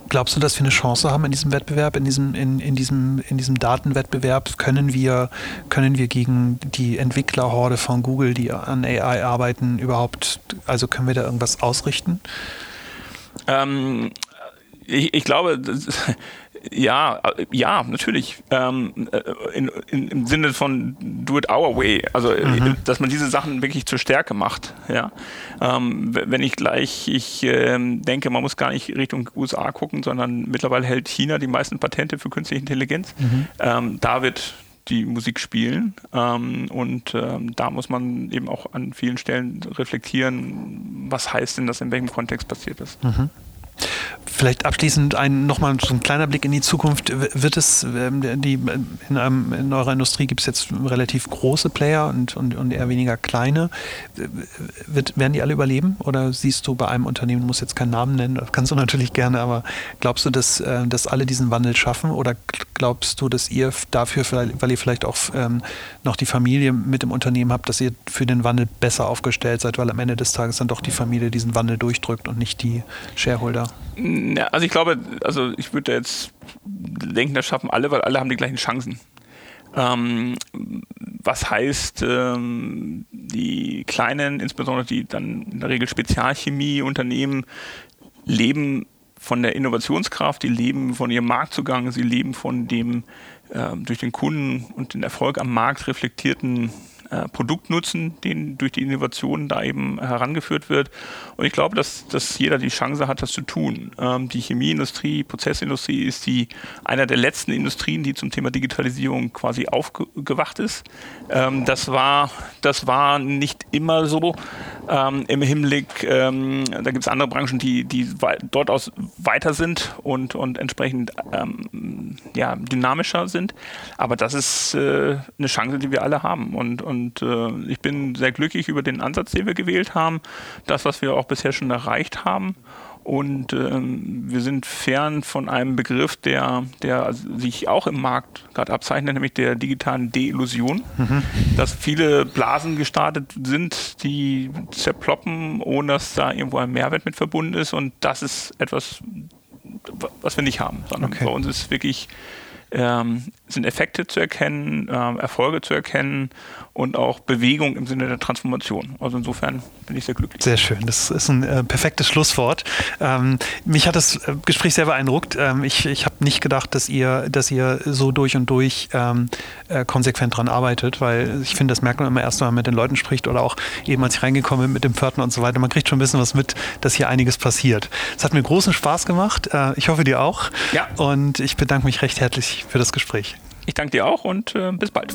S1: Glaubst du, dass wir eine Chance haben in diesem Wettbewerb, in diesem, in, in diesem, in diesem Datenwettbewerb? Können wir, können wir gegen die Entwicklerhorde von Google, die an AI arbeiten, überhaupt, also können wir da irgendwas ausrichten?
S2: Ähm, ich, ich, glaube, ja, ja, natürlich. Ähm, äh, in, in, Im Sinne von do it our way. Also, äh, mhm. dass man diese Sachen wirklich zur Stärke macht. Ja. Ähm, wenn ich gleich, ich ähm, denke, man muss gar nicht Richtung USA gucken, sondern mittlerweile hält China die meisten Patente für künstliche Intelligenz. Mhm. Ähm, da wird die Musik spielen. Ähm, und ähm, da muss man eben auch an vielen Stellen reflektieren, was heißt denn das, in welchem Kontext passiert ist. Mhm
S1: Vielleicht abschließend ein, nochmal so ein kleiner Blick in die Zukunft. Wird es, ähm, die, in, einem, in eurer Industrie gibt es jetzt relativ große Player und, und, und eher weniger kleine. Wird, werden die alle überleben? Oder siehst du bei einem Unternehmen, du musst jetzt keinen Namen nennen, kannst du natürlich gerne, aber glaubst du, dass, äh, dass alle diesen Wandel schaffen? Oder glaubst du, dass ihr dafür, weil ihr vielleicht auch ähm, noch die Familie mit im Unternehmen habt, dass ihr für den Wandel besser aufgestellt seid, weil am Ende des Tages dann doch die Familie diesen Wandel durchdrückt und nicht die Shareholder?
S2: Ja, also ich glaube, also ich würde jetzt denken, das schaffen alle, weil alle haben die gleichen Chancen. Ähm, was heißt, ähm, die kleinen, insbesondere die dann in der Regel Spezialchemieunternehmen, leben von der Innovationskraft, die leben von ihrem Marktzugang, sie leben von dem äh, durch den Kunden und den Erfolg am Markt reflektierten äh, Produktnutzen, den durch die Innovation da eben herangeführt wird. Und ich glaube, dass, dass jeder die Chance hat, das zu tun. Ähm, die Chemieindustrie, Prozessindustrie ist die einer der letzten Industrien, die zum Thema Digitalisierung quasi aufgewacht ist. Ähm, das war, das war nicht immer so ähm, im Hinblick, ähm, da gibt es andere Branchen, die, die dort aus weiter sind und, und entsprechend ähm, ja, dynamischer sind. Aber das ist äh, eine Chance, die wir alle haben. Und, und äh, ich bin sehr glücklich über den Ansatz, den wir gewählt haben, das, was wir auch bisher schon erreicht haben. Und ähm, wir sind fern von einem Begriff, der, der sich auch im Markt gerade abzeichnet, nämlich der digitalen Deillusion. Mhm. Dass viele Blasen gestartet sind, die zerploppen, ohne dass da irgendwo ein Mehrwert mit verbunden ist. Und das ist etwas, was wir nicht haben, sondern okay. bei uns ist wirklich ähm, sind Effekte zu erkennen, äh, Erfolge zu erkennen und auch Bewegung im Sinne der Transformation. Also insofern bin ich sehr glücklich.
S1: Sehr schön, das ist ein äh, perfektes Schlusswort. Ähm, mich hat das äh, Gespräch sehr beeindruckt. Ähm, ich ich habe nicht gedacht, dass ihr, dass ihr so durch und durch ähm, äh, konsequent dran arbeitet, weil ich finde, das merkt man immer erst, wenn man mit den Leuten spricht oder auch eben, als ich reingekommen bin mit dem Pförtner und so weiter. Man kriegt schon ein bisschen was mit, dass hier einiges passiert. Es hat mir großen Spaß gemacht. Äh, ich hoffe, dir auch. Ja. Und ich bedanke mich recht herzlich für das Gespräch.
S2: Ich danke dir auch und äh, bis bald.